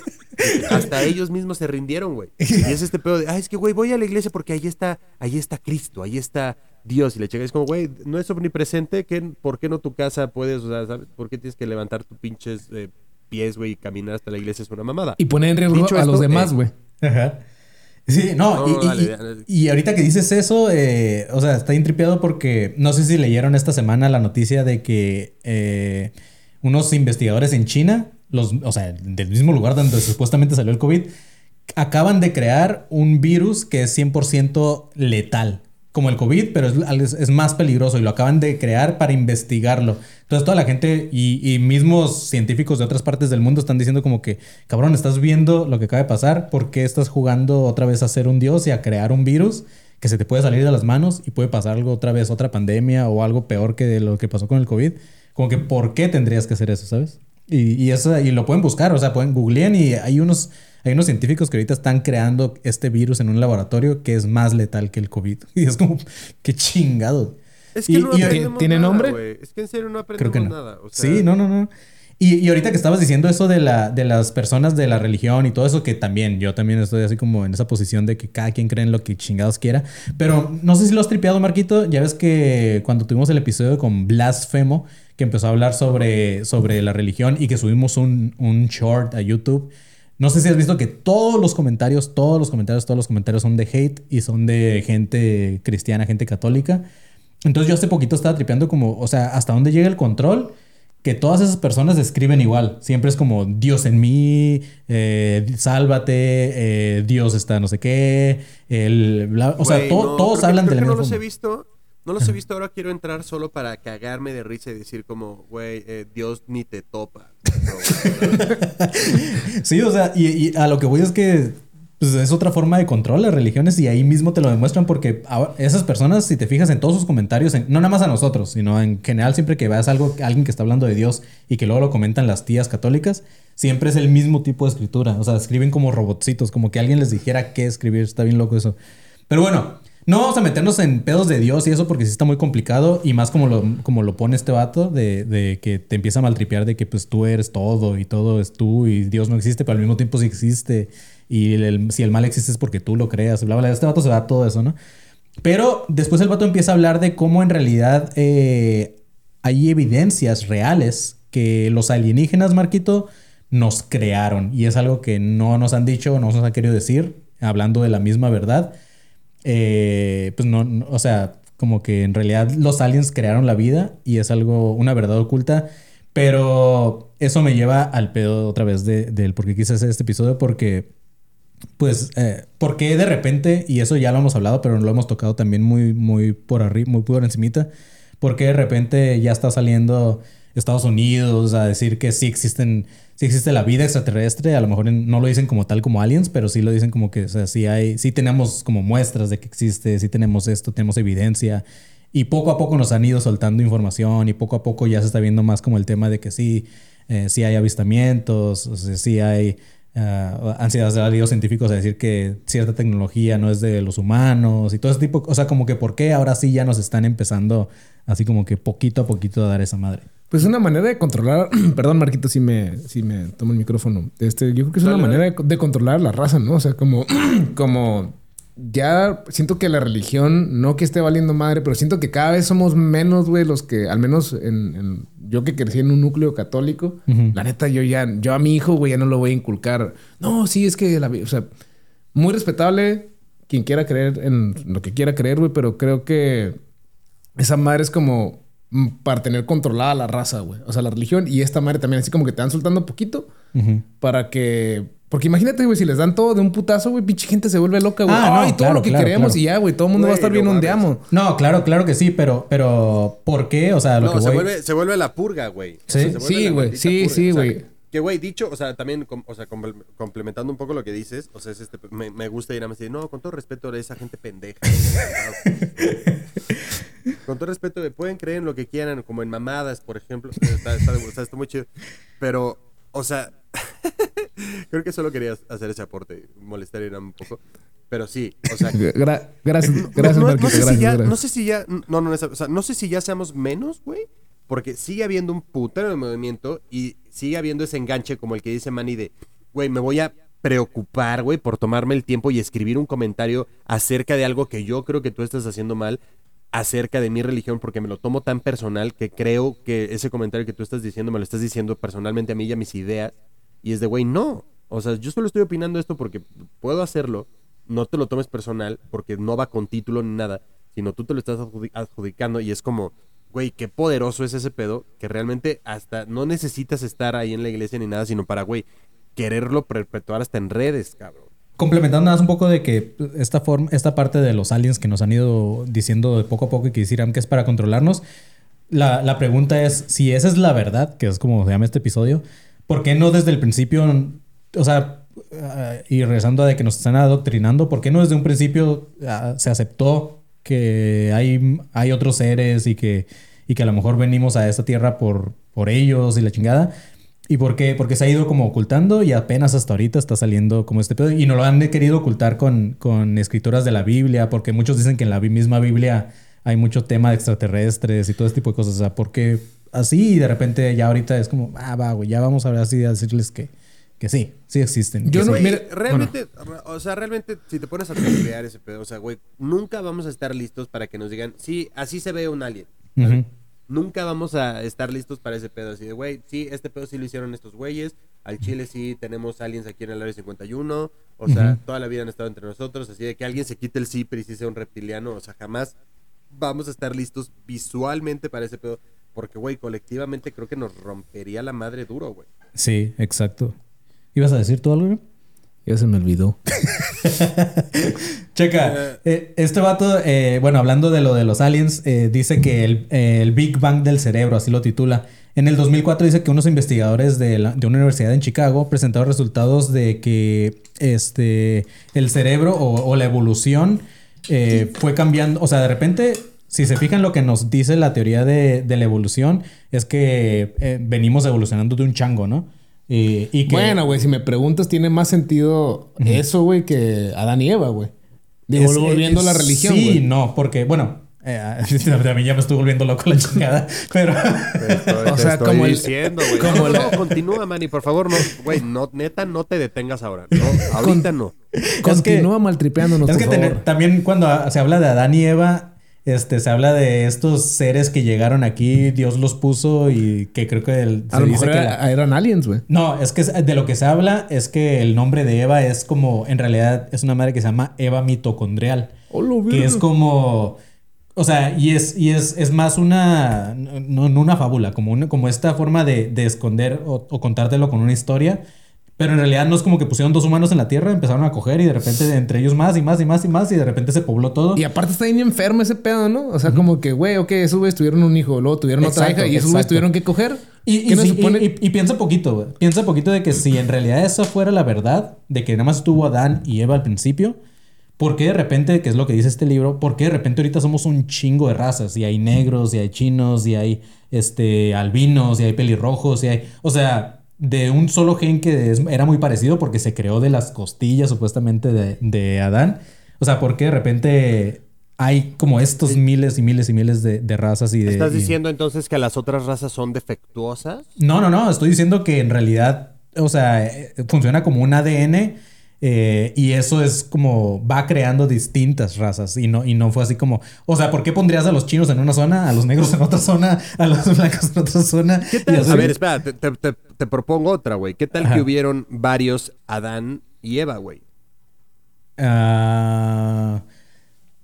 Hasta ellos mismos se rindieron, güey. Y es este pedo de, ah, es que, güey, voy a la iglesia porque ahí está, ahí está Cristo, ahí está Dios. Y le checa, es como, güey, no es omnipresente, ¿qué, ¿por qué no tu casa puedes, o sea, ¿sabes? ¿Por qué tienes que levantar tus pinches eh, pies, güey, y caminar hasta la iglesia? Es una mamada. Y poner en riesgo Dicho a esto, los demás, eh, güey. Ajá. Sí, no, No, y, no, y- dale, y- dale. y ahorita que dices eso, eh, o sea, está intripiado porque no sé si leyeron esta semana la noticia de que eh, unos investigadores en China, los, o sea, del mismo lugar donde supuestamente salió el COVID, acaban de crear un virus que es 100% letal. Como el COVID, pero es, más peligroso y lo acaban de crear para investigarlo. Entonces toda la gente y, mismos científicos de otras partes del mundo están diciendo como que, cabrón, estás viendo lo que acaba de pasar, ¿por qué estás jugando otra vez a ser un dios y a crear un virus que se te puede salir de las manos y puede pasar algo otra vez, otra pandemia o algo peor que lo que pasó con el COVID? Como que, ¿por qué tendrías que hacer eso, sabes? Y, y, eso, y lo pueden buscar, o sea, pueden googlear y hay unos, hay unos científicos que ahorita están creando este virus en un laboratorio que es más letal que el COVID. Y es como, qué chingado. Es que Y- no y- aprendemos ¿Tiene nada, nombre? güey. Es que en serio no Creo que no. nada. o sea, sí, no, no, no. Y, y ahorita que estabas diciendo eso de, la, de las personas de la religión y todo eso, que también, yo también estoy así como en esa posición de que cada quien cree en lo que chingados quiera. Pero no sé si lo has tripeado, Marquito. Ya ves que cuando tuvimos el episodio con Blasfemo, que empezó a hablar sobre, sobre la religión y que subimos un, un short a YouTube. No sé si has visto que todos los comentarios, todos los comentarios, todos los comentarios son de hate y son de gente cristiana, gente católica. Entonces yo hace poquito estaba tripeando como, o sea, hasta dónde llega el control, que todas esas personas escriben igual. Siempre es como Dios en mí, eh, sálvate, eh, Dios está no sé qué, el, bla- o sea, to- no, todos que- hablan creo de la que no los he visto. No los he visto, ahora quiero entrar solo para cagarme de risa y decir como, güey, eh, Dios ni te topa. Sí, o sea, y, a lo que voy es que pues, es otra forma de control las religiones y ahí mismo te lo demuestran porque esas personas, si te fijas en todos sus comentarios, en- no nada más a nosotros, sino en general siempre que veas algo, alguien que está hablando de Dios y que luego lo comentan las tías católicas, siempre es el mismo tipo de escritura. O sea, escriben como robotcitos, como que alguien les dijera qué escribir. Está bien loco eso. Pero bueno, No vamos a meternos en pedos de Dios y eso porque sí está muy complicado. Y más como lo, como lo pone este vato, de, de que te empieza a maltripear de que pues tú eres todo y todo es tú y Dios no existe, pero al mismo tiempo sí existe. Y el- si el mal existe es porque tú lo creas, bla, bla. Este vato se va a todo eso, ¿no? Pero después el vato empieza a hablar de cómo en realidad eh, hay evidencias reales que los alienígenas, Marquito, nos crearon. Y es algo que no nos han dicho, no nos han querido decir, hablando de la misma verdad. Eh, pues no, o sea, como que en realidad los aliens crearon la vida y es algo, una verdad oculta. Pero eso me lleva al pedo otra vez de- del por qué quise hacer este episodio, porque pues, eh, ¿por qué de repente, y eso ya lo hemos hablado, pero lo hemos tocado también muy, muy por arriba, muy por encimita, ¿por qué de repente ya está saliendo Estados Unidos a decir que sí existen, sí existe la vida extraterrestre? A lo mejor no lo dicen como tal como aliens, pero sí lo dicen como que, o sea, sí hay, sí tenemos como muestras de que existe, sí tenemos esto, tenemos evidencia. Y poco a poco nos han ido soltando información y poco a poco ya se está viendo más como el tema de que sí, eh, sí hay avistamientos, o sea, sí hay ah, han sido científicos a decir que cierta tecnología no es de los humanos y todo ese tipo, o sea, como que por qué ahora sí ya nos están empezando así como que poquito a poquito a dar esa madre. Pues es una manera de controlar. Perdón, Marquito, si me, si me tomo el micrófono. Este, yo creo que es una manera de, de controlar la raza, ¿no? O sea, como, como ya siento que la religión, no que esté valiendo madre, pero siento que cada vez somos menos, güey, los que, al menos en, en- yo que crecí en un núcleo católico, la neta, yo ya, yo a mi hijo, güey, ya no lo voy a inculcar. No, sí, es que la, o sea, muy respetable quien quiera creer en lo que quiera creer, güey, pero creo que esa madre es como para tener controlada la raza, güey. O sea, la religión y esta madre también, así como que te van soltando poquito para que. Porque imagínate, güey, si les dan todo de un putazo, güey, pinche gente se vuelve loca, güey. Ah, no, Ay, todo claro, lo que claro, queremos claro. y ya, güey, todo el mundo va a estar bien amo. No, claro, claro que sí, pero, pero ¿por qué? O sea, lo No, que se voy... vuelve, se vuelve la purga, güey. Sí. se vuelve Sí, la güey. Sí, purga. sí, O sea, güey. que, güey, dicho, o sea, también, com- o sea, comple- complementando un poco lo que dices, o sea, es este, me, me gusta ir a decir, no, con todo respeto a esa gente pendeja. con todo respeto, de, pueden creer en lo que quieran, como en mamadas, por ejemplo. Está, está, sea, está muy chido. Pero, o sea, creo que solo quería hacer ese aporte, molestar a un poco. Pero sí, o sea, Gra- gracias, no- gracias, no, no Marquito. sé gracias, si ya, gracias. no sé si ya, no, no, no, o sea, no sé si ya seamos menos, güey, porque sigue habiendo un putero de movimiento y sigue habiendo ese enganche como el que dice Manny de, güey, me voy a preocupar, güey, por tomarme el tiempo y escribir un comentario acerca de algo que yo creo que tú estás haciendo mal acerca de mi religión porque me lo tomo tan personal que creo que ese comentario que tú estás diciendo me lo estás diciendo personalmente a mí y a mis ideas y es de, güey, no. O sea, yo solo estoy opinando esto porque puedo hacerlo. No te lo tomes personal porque no va con título ni nada, sino tú te lo estás adjudi- adjudicando y es como, güey, qué poderoso es ese pedo que realmente hasta no necesitas estar ahí en la iglesia ni nada, sino para, güey, quererlo perpetuar hasta en redes, cabrón. Complementando más un poco de que esta forma, esta parte de los aliens que nos han ido diciendo de poco a poco y que que es para controlarnos, la, la pregunta es si esa es la verdad, que es como se llama este episodio, ¿por qué no desde el principio, o sea, ah, y regresando a de que nos están adoctrinando, ¿por qué no desde un principio ah, se aceptó que hay, hay otros seres y que, y que a lo mejor venimos a esta tierra por, por ellos y la chingada? ¿Y por qué? Porque se ha ido como ocultando y apenas hasta ahorita está saliendo como este pedo. Y no lo han querido ocultar con, con escrituras de la Biblia, porque muchos dicen que en la misma Biblia hay mucho tema de extraterrestres y todo ese tipo de cosas. O sea, porque así y de repente ya ahorita es como, ah, va, güey, ya vamos a ver así a decirles que, que sí, sí existen. Yo no- sí. Mira, realmente, o sea, realmente, si te pones a crear ese pedo, o sea, güey, nunca vamos a estar listos para que nos digan, sí, así se ve un alien. Ujú. Nunca vamos a estar listos para ese pedo. Así de, güey, sí, este pedo sí lo hicieron estos güeyes. Al Chile sí tenemos aliens aquí en el área 51. O sea, toda la vida han estado entre nosotros. Así de que alguien se quite el zipper y sí sea un reptiliano. O sea, jamás vamos a estar listos visualmente para ese pedo. Porque, güey, colectivamente creo que nos rompería la madre duro, güey. Sí, exacto. ¿Ibas a decir tú algo? Ya se me olvidó. Checa, eh, este vato, eh, bueno, hablando de lo de los aliens, eh, dice que el, eh, el Big Bang del cerebro, así lo titula. En el 2004 dice que unos investigadores de, la- de una universidad en Chicago presentaron resultados de que este, el cerebro o, o la evolución eh, fue cambiando. O sea, de repente, si se fijan lo que nos dice la teoría de, de la evolución, es que eh, venimos evolucionando de un chango, ¿no? Y, y que, Bueno, güey, si me preguntas, tiene más sentido eso, güey, que Adán y Eva, güey. Digo, Es- volviendo a la es- religión, Sí, no, porque, bueno, eh, a mí ya me estoy volviendo loco la chingada, pero... Te estoy, O te sea, estoy como el- diciendo, güey. como no, la- continúa, Manny, por favor, no. Güey, no, neta, no te detengas ahora. No, ahorita no. Continúa maltripeándonos, Es por que tener- favor. también cuando se habla de Adán y Eva, este, se habla de estos seres que llegaron aquí, Dios los puso y que creo que el, A lo dice mejor que era- la- eran aliens, güey. No, es que de lo que se habla es que el nombre de Eva es como, en realidad es una madre que se llama Eva mitocondrial. Hola, que verga. es como, o sea, y es, y es, es más una, no, no una fábula, como, una, como esta forma de, de esconder o, o contártelo con una historia. Pero en realidad no es como que pusieron dos humanos en la Tierra, empezaron a coger y de repente entre ellos más y más y más y más y de repente se pobló todo. Y aparte está bien enfermo ese pedo, ¿no? O sea, como que, güey, ok, esos güeyes tuvieron un hijo, luego tuvieron otra hija y esos güeyes tuvieron que coger. Y, y ¿Qué no sí, supone? y piensa poquito, güey. Piensa poquito de que si en realidad esa fuera la verdad, de que nada más estuvo Adán y Eva al principio, ¿por qué de repente, que es lo que dice este libro, por qué de repente ahorita somos un chingo de razas? Y hay negros, y hay chinos, y hay este, albinos, y hay pelirrojos, y hay. O sea, de un solo gen que es- era muy parecido porque se creó de las costillas supuestamente de, de Adán. O sea, ¿por qué de repente hay como estos miles y miles y miles de, de razas y de. ¿Estás y- diciendo entonces que las otras razas son defectuosas? no, no, no. Estoy diciendo que en realidad, o sea, eh, funciona como un ADN eh, y eso es como va creando distintas razas y no, y no fue así como, o sea, ¿por qué pondrías a los chinos en una zona, a los negros en otra zona, a los blancos en otra zona? A ver, espera, te, te- te- te propongo otra, güey. ¿Qué tal Ajá. que hubieron varios Adán y Eva, güey? Ah,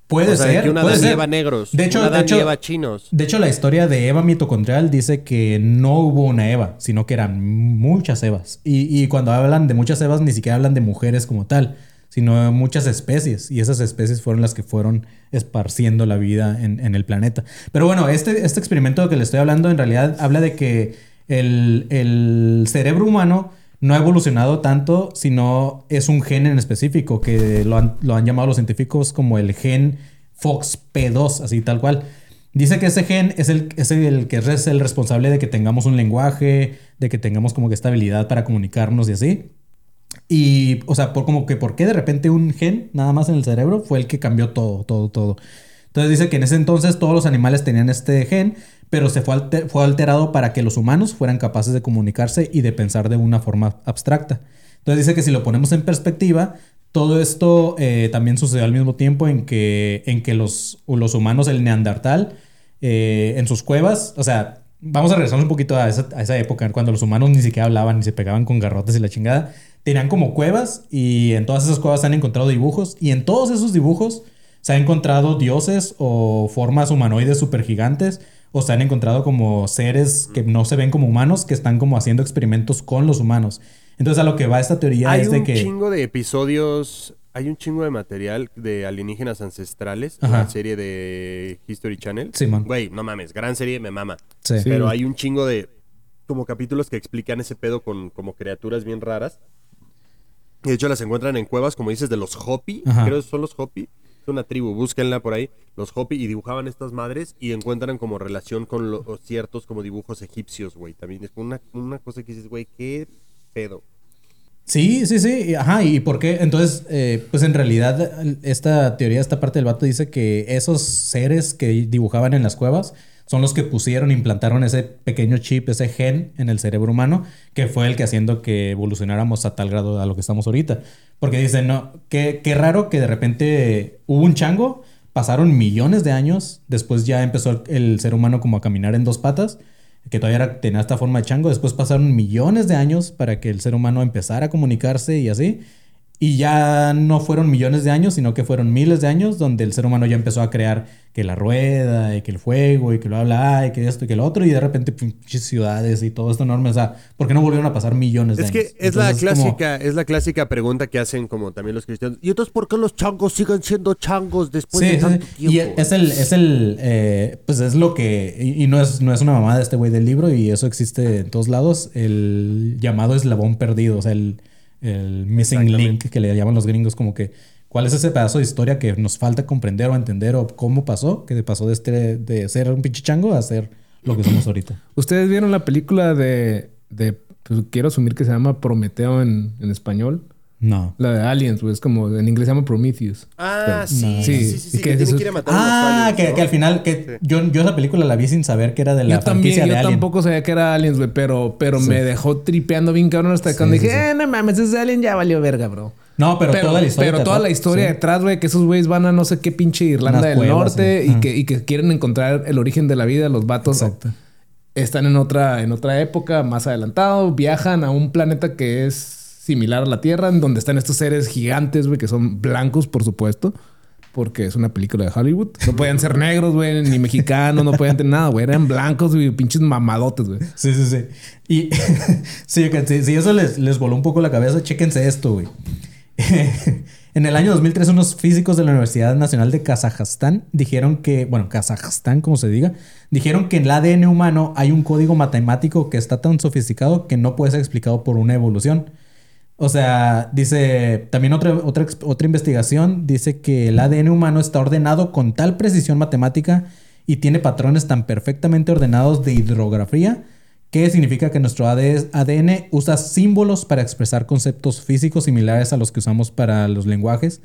puede O sea, ser. que un puede ser. Eva negros, De hecho, un de hecho, y Eva chinos. De hecho, la historia de Eva mitocondrial dice que no hubo una Eva, sino que eran muchas Evas. Y, y cuando hablan de muchas Evas, ni siquiera hablan de mujeres como tal, sino de muchas especies. Y esas especies fueron las que fueron esparciendo la vida en, en el planeta. Pero bueno, este, este experimento que le estoy hablando en realidad habla de que el, el cerebro humano no ha evolucionado tanto, sino es un gen en específico que lo han, llamado los científicos como el gen FOXP2, así tal cual. Dice que ese gen es el, es el que es el responsable de que tengamos un lenguaje, de que tengamos como que esta habilidad para comunicarnos y así. Y, o sea, por como que por qué de repente un gen nada más en el cerebro fue el que cambió todo, todo, todo. Entonces dice que en ese entonces todos los animales tenían este gen, pero se fue, fue alterado para que los humanos fueran capaces de comunicarse y de pensar de una forma abstracta. Entonces dice que si lo ponemos en perspectiva, todo esto eh, también sucedió al mismo tiempo en que, en que los, los humanos, el neandertal, eh, en sus cuevas, o sea, vamos a regresar un poquito a esa, a esa época, cuando los humanos ni siquiera hablaban, ni se pegaban con garrotes y la chingada, tenían como cuevas y en todas esas cuevas han encontrado dibujos y en todos esos dibujos se han encontrado dioses o formas humanoides supergigantes o se han encontrado como seres que no se ven como humanos que están como haciendo experimentos con los humanos. Entonces a lo que va esta teoría Hay es de un que... chingo de episodios, hay un chingo de material de alienígenas ancestrales, Ajá. la serie de History Channel. Simón. Güey, no mames, gran serie, me mama. Sí. Sí. Pero hay un chingo de como capítulos que explican ese pedo con como criaturas bien raras. Y de hecho las encuentran en cuevas, como dices, de los Hopi. Ajá. Creo que son los Hopi. Una tribu, búsquenla por ahí. Los Hopi y dibujaban estas madres y encuentran como relación con lo- ciertos como dibujos egipcios, güey. También es una, una cosa que dices, güey, qué pedo. Sí, sí, sí. Ajá, ¿y por qué? Entonces, eh, pues en realidad esta teoría, esta parte del vato dice que esos seres que dibujaban en las cuevas son los que pusieron, implantaron ese pequeño chip, ese gen en el cerebro humano, que fue el que haciendo que evolucionáramos a tal grado a lo que estamos ahorita. Porque dicen, no, qué, qué raro que de repente hubo un chango, pasaron millones de años, después ya empezó el, ser humano como a caminar en dos patas, que todavía era- tenía esta forma de chango. Después pasaron millones de años para que el ser humano empezara a comunicarse y así. Y ya no fueron millones de años, sino que fueron miles de años donde el ser humano ya empezó a crear que la rueda y que el fuego y que bla, bla, y que esto y que lo otro. Y de repente pinches ciudades y todo esto enorme. O sea, ¿por qué no volvieron a pasar millones de Es años? que es la como- clásica, es la clásica pregunta que hacen como también los cristianos. ¿Y entonces por qué los changos siguen siendo changos después Sí, de tanto sí. Y tiempo? es el, es el, eh, pues es lo que, y, y no es, no es una mamada este güey del libro y eso existe en todos lados, el llamado eslabón perdido, o sea, el, el missing link que le llaman los gringos, como que, ¿cuál es ese pedazo de historia que nos falta comprender o entender o cómo pasó? Que pasó de, este, de ser un pinche chango a ser lo que somos ahorita. ¿Ustedes vieron la película de... de pues, quiero asumir que se llama Prometeo en, en español? No. La de Aliens, güey. Es como en inglés se llama Prometheus. Ah, Pero- sí, no. sí, Sí, sí, que que que ir a matar a Ah, aliens, que, ¿no? que al final, que yo, yo esa película la vi sin saber que era de la yo también, franquicia yo de Alien. tampoco sabía que era Aliens, güey, pero, pero me dejó tripeando bien cabrón hasta cuando Sí, dije, eh, no mames, ese Alien ya valió verga, bro. No, pero, toda la historia. pero toda la historia Sí. detrás, güey, que esos güeyes van a no sé qué pinche Irlanda Unas del cuevas, Norte sí. y, Ah. que, y que quieren encontrar el origen de la vida. Los vatos Exacto. están en otra, en otra época, más adelantado. Viajan a un planeta que es similar a la Tierra, en donde están estos seres gigantes, güey, que son blancos, por supuesto. Porque es una película de Hollywood. No podían ser negros, güey, ni mexicanos, no podían tener nada, güey. Eran blancos, güey, pinches mamadotes, güey. Sí, sí, sí. Y sí, si, si eso les, les voló un poco la cabeza, chéquense esto, güey. en el año 2003, unos físicos de la Universidad Nacional de Kazajstán dijeron que, bueno, Kazajstán, como se diga, dijeron que en el ADN humano hay un código matemático que está tan sofisticado que no puede ser explicado por una evolución. O sea, dice, también otra, otra, otra investigación dice que el ADN humano está ordenado con tal precisión matemática y tiene patrones tan perfectamente ordenados de hidrografía que significa que nuestro AD ADN usa símbolos para expresar conceptos físicos similares a los que usamos para los lenguajes.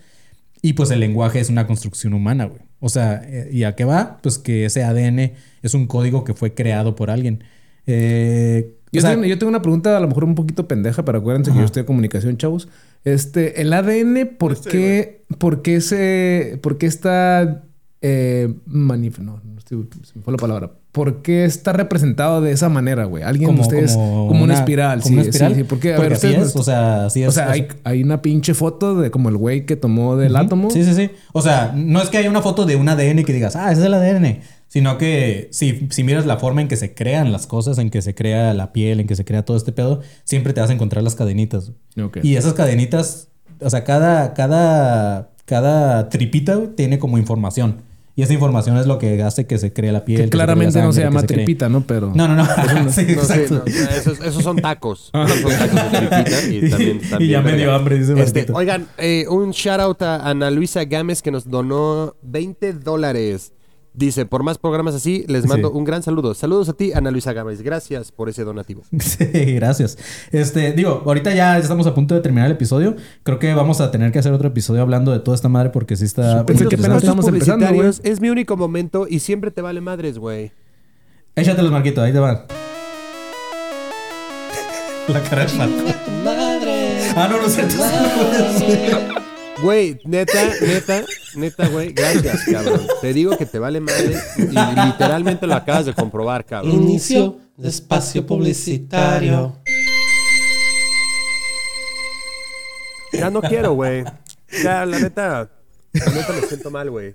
Y pues el lenguaje es una construcción humana, güey. O sea, eh, ¿y a qué va? Pues que ese ADN es un código que fue creado por alguien. Eh, Yo, sea, tengo, yo tengo una pregunta a lo mejor un poquito pendeja, pero acuérdense que yo estoy de comunicación, chavos. Este, el ADN, ¿por qué, por qué se, por qué está eh, manif- no, no estoy- se me fue la palabra. ¿Por qué está representado de esa manera, güey? Alguien de ustedes como, una, espiral, como sí, una espiral. sí, sí. Porque, a Porque ver, así ustedes es, o sea, así es. o sea, hay, hay una pinche foto de como el güey que tomó del átomo. Sí, sí, sí. O sea, no es que haya una foto de un ADN que digas, ah, ese es el ADN. Sino que si, si miras la forma en que se crean las cosas, en que se crea la piel, en que se crea todo este pedo, siempre te vas a encontrar las cadenitas. Y esas cadenitas, o sea, cada, cada, cada tripita güey, tiene como información. Y esa información es lo que hace que se cree la piel. que que se cree la claramente no se llama cree- tripita, ¿no? Pero. No, no, no. Sí, No no, esos, esos son tacos. Esos son tacos de tripita y también, Y también ya me dio hambre, dice Este. Oigan, eh, un shout out a Ana Luisa Gámez que nos donó 20 dólares. Dice, por más programas así, les mando Sí. un gran saludo. Saludos a ti, Ana Luisa Gámez. Gracias por ese donativo. Sí, gracias. Este, digo, ahorita ya estamos a punto de terminar el episodio. Creo que vamos a tener que hacer otro episodio hablando de toda esta madre porque sí está. Pensé que apenas estamos empezando, güey. es mi único momento y siempre te vale madres, güey. Échatelos, Marquito, ahí te van. La cara de Marco. Ah, no, no cierto. Güey, neta, neta, neta, güey. Gracias, cabrón. Te digo que te vale madre y literalmente lo acabas de comprobar, cabrón. Inicio de espacio publicitario. Ya no quiero, güey. Ya, la neta, la neta me siento mal, güey.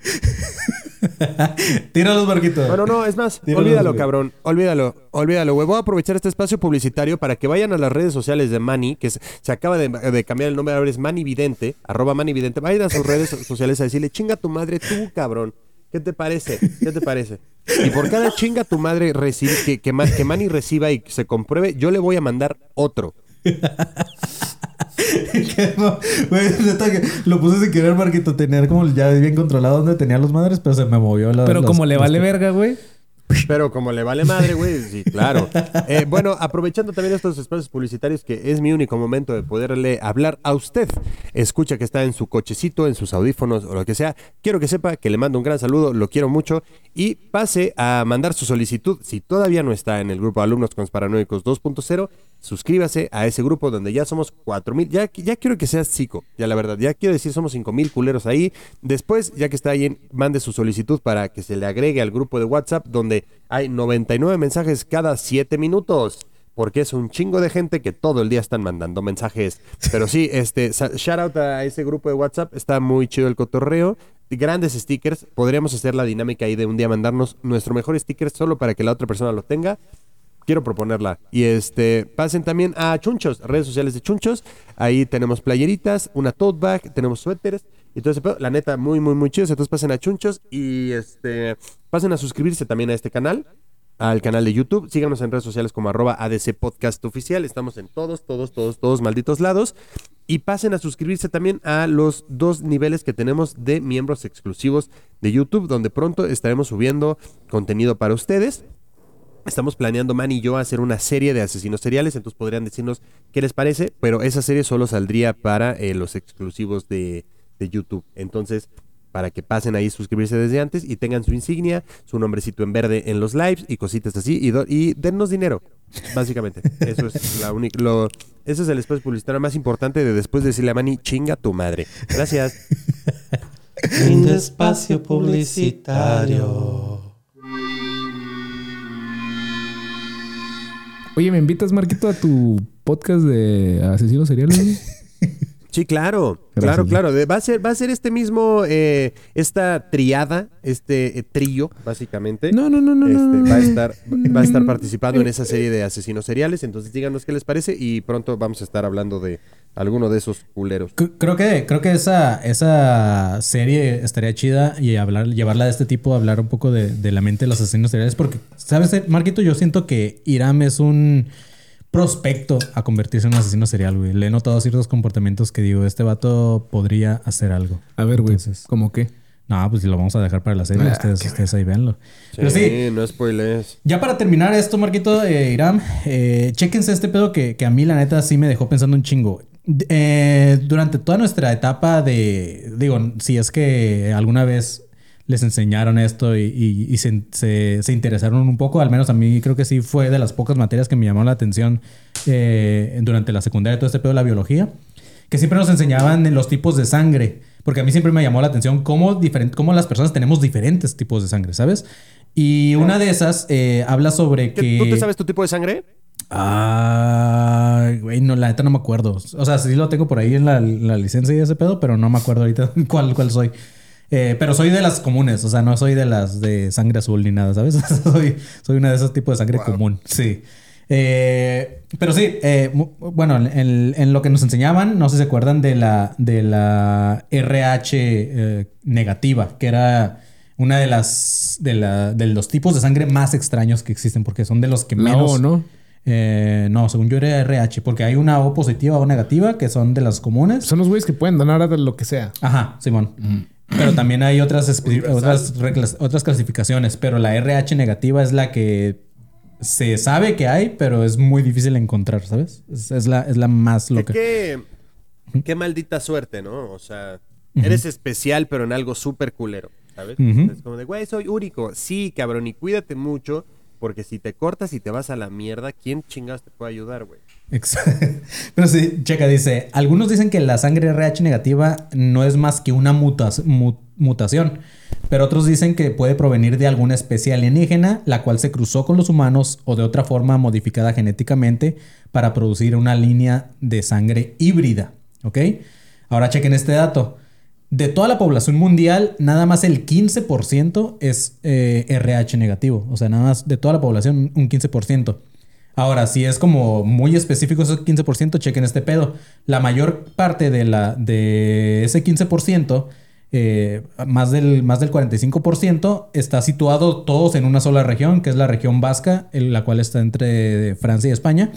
Tíralos, Marquito. Bueno, no, es más, Dímelo, olvídalo, güey. cabrón. Olvídalo, olvídalo, güey. Voy a aprovechar este espacio publicitario para que vayan a las redes sociales de Manny, que se, se acaba de, de cambiar el nombre, ahora es Manny Vidente, arroba Manny Vidente. Vayan a sus redes sociales a decirle, chinga tu madre tú, cabrón. ¿Qué te parece? ¿Qué te parece? Y por cada chinga tu madre recibe, que, que, que Manny reciba y se compruebe, yo le voy a mandar otro. Que no, Güey, neta que lo puse sin querer, Marquito, tener como ya bien controlado dónde tenía los madres, pero se me movió la. Pero los- como le los- vale verga, güey. Pero como le vale madre, güey, sí, claro. Eh, bueno, aprovechando también estos espacios publicitarios, que es mi único momento de poderle hablar a usted. Escucha que está en su cochecito, en sus audífonos o lo que sea. Quiero que sepa que le mando un gran saludo, lo quiero mucho. Y pase a mandar su solicitud. Si todavía no está en el grupo de Alumnos Consparanoicos 2.0, suscríbase a ese grupo donde ya somos 4000. Ya, ya quiero que seas psico, ya la verdad. Ya quiero decir, somos 5000 culeros ahí. Después, ya que está ahí, mande su solicitud para que se le agregue al grupo de WhatsApp donde hay 99 mensajes cada 7 minutos. Porque es un chingo de gente que todo el día están mandando mensajes. Pero sí, este, shout out a ese grupo de WhatsApp. Está muy chido el cotorreo. Grandes stickers. Podríamos hacer la dinámica ahí de un día mandarnos nuestro mejor sticker solo para que la otra persona lo tenga. Quiero proponerla. Y este, pasen también a Chunchos, redes sociales de Chunchos. Ahí tenemos playeritas, una tote bag, tenemos suéteres. Y todo ese pedo. La neta, muy, muy, muy chidos. Entonces pasen a Chunchos y este, pasen a suscribirse también a este canal. Al canal de YouTube. Síganos en redes sociales como arroba ADC Podcast Oficial. Estamos en todos, todos, todos, todos malditos lados. Y pasen a suscribirse también a los dos niveles que tenemos de miembros exclusivos de YouTube, donde pronto estaremos subiendo contenido para ustedes. Estamos planeando, Man y yo, hacer una serie de asesinos seriales, entonces podrían decirnos qué les parece, pero esa serie solo saldría para eh, los exclusivos de, de YouTube. Entonces, para que pasen ahí, suscribirse desde antes y tengan su insignia, su nombrecito en verde en los lives y cositas así, y, dennos dinero, básicamente. Eso es la única, ese es el espacio publicitario más importante de después de decirle a Manny, chinga tu madre. Gracias. Fin de espacio publicitario. Oye, ¿me invitas, Marquito, a tu podcast de asesinos seriales? Sí, claro, Gracias, claro, claro. Va a ser, va a ser este mismo, eh, esta triada, este eh, trío, básicamente. No, no, no, no, Este, no. va a estar, va a estar participando en esa serie de asesinos seriales. Entonces díganos qué les parece y pronto vamos a estar hablando de alguno de esos culeros. Creo que, creo que esa, esa serie estaría chida y hablar, llevarla de este tipo, hablar un poco de, de la mente de los asesinos seriales. Porque, ¿sabes, Marquito? Yo siento que Iram es un prospecto a convertirse en un asesino serial, güey. Le he notado ciertos comportamientos que digo, este vato podría hacer algo. A ver, güey, Entonces- ¿cómo qué? No, pues lo vamos a dejar para la serie. Ah, ustedes, ustedes ahí véanlo. Pero sí, no spoilers. ya para terminar esto, Marquito, eh, Iram, eh, chéquense este pedo que, que a mí la neta sí me dejó pensando un chingo. Eh, durante toda nuestra etapa de, digo, si es que alguna vez les enseñaron esto y, y- y se, se- se interesaron un poco, al menos a mí creo que sí fue de las pocas materias que me llamaron la atención eh, durante la secundaria, todo este pedo de la biología, que siempre nos enseñaban en los tipos de sangre, porque a mí siempre me llamó la atención cómo, diferen- cómo las personas tenemos diferentes tipos de sangre, ¿sabes? Y una de esas eh, habla sobre ¿Qué- que... ¿Tú te sabes tu tipo de sangre? Ah, güey, no, la neta no me acuerdo. O sea, sí lo tengo por ahí en la, la licencia y ese pedo, pero no me acuerdo ahorita cuál, cuál soy. Eh, pero soy de las comunes, o sea, no soy de las de sangre azul ni nada, ¿sabes? soy, soy una de esos tipos de sangre común, sí. Eh, pero sí, eh, bueno, en, en lo que nos enseñaban, no sé si se acuerdan de la, de la RH eh, negativa, que era una de las de, la, de los tipos de sangre más extraños que existen, porque son de los que La menos. O, ¿no? Eh, no, según yo era RH, porque hay una O positiva o negativa que son de las comunes. Son los güeyes que pueden donar de lo que sea. Ajá, Simón. Pero también hay otras, otras, reglas- otras clasificaciones, pero la RH negativa es la que se sabe que hay, pero es muy difícil de encontrar, ¿sabes? Es, es la, es la más Que loca. Qué, qué maldita suerte, ¿no? O sea, eres especial, pero en algo súper culero, ¿sabes? Es como de, güey, soy único. Sí, cabrón, y cuídate mucho, porque si te cortas y te vas a la mierda, ¿quién chingados te puede ayudar, güey? Pero sí, checa, dice, algunos dicen que la sangre RH negativa no es más que una mutación, pero otros dicen que puede provenir de alguna especie alienígena, la cual se cruzó con los humanos o de otra forma modificada genéticamente para producir una línea de sangre híbrida, ¿ok? Ahora chequen este dato. De toda la población mundial, nada más el 15% es eh, RH negativo. O sea, nada más de toda la población, un 15%. Ahora, si es como muy específico ese 15%, chequen este pedo. La mayor parte de, la, de ese 15%, eh, más, del, más del 45%, está situado todos en una sola región, que es la región vasca, en la cual está entre Francia y España.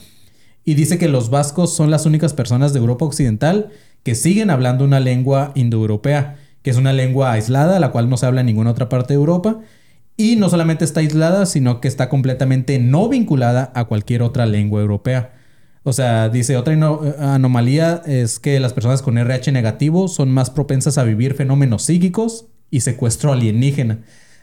Y dice que los vascos son las únicas personas de Europa Occidental que siguen hablando una lengua indoeuropea, que es una lengua aislada, la cual no se habla en ninguna otra parte de Europa. Y no solamente está aislada, sino que está completamente no vinculada a cualquier otra lengua europea. O sea, dice, otra anomalía es que las personas con RH negativo son más propensas a vivir fenómenos psíquicos y secuestro alienígena.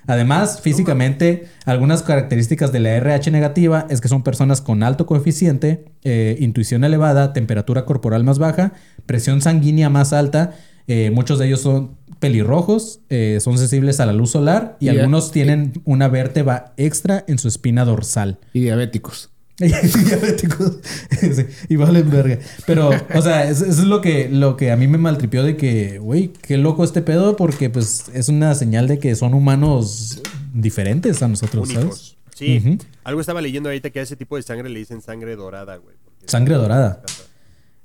Además, físicamente, algunas características de la RH negativa es que son personas con alto coeficiente, eh, intuición elevada, temperatura corporal más baja, presión sanguínea más alta. eh, muchos de ellos son pelirrojos, eh, son sensibles a la luz solar y Y- algunos tienen una vértebra extra en su espina dorsal. Y diabéticos. diabéticos. Sí, y valen verga. Pero, o sea, eso, es lo que, lo que a mí me maltripió de que, güey, qué loco este pedo, porque pues es una señal de que son humanos diferentes a nosotros, ¿sabes? Sí, Ujú. algo estaba leyendo ahorita que a ese tipo de sangre le dicen sangre dorada, güey. Sangre dorada.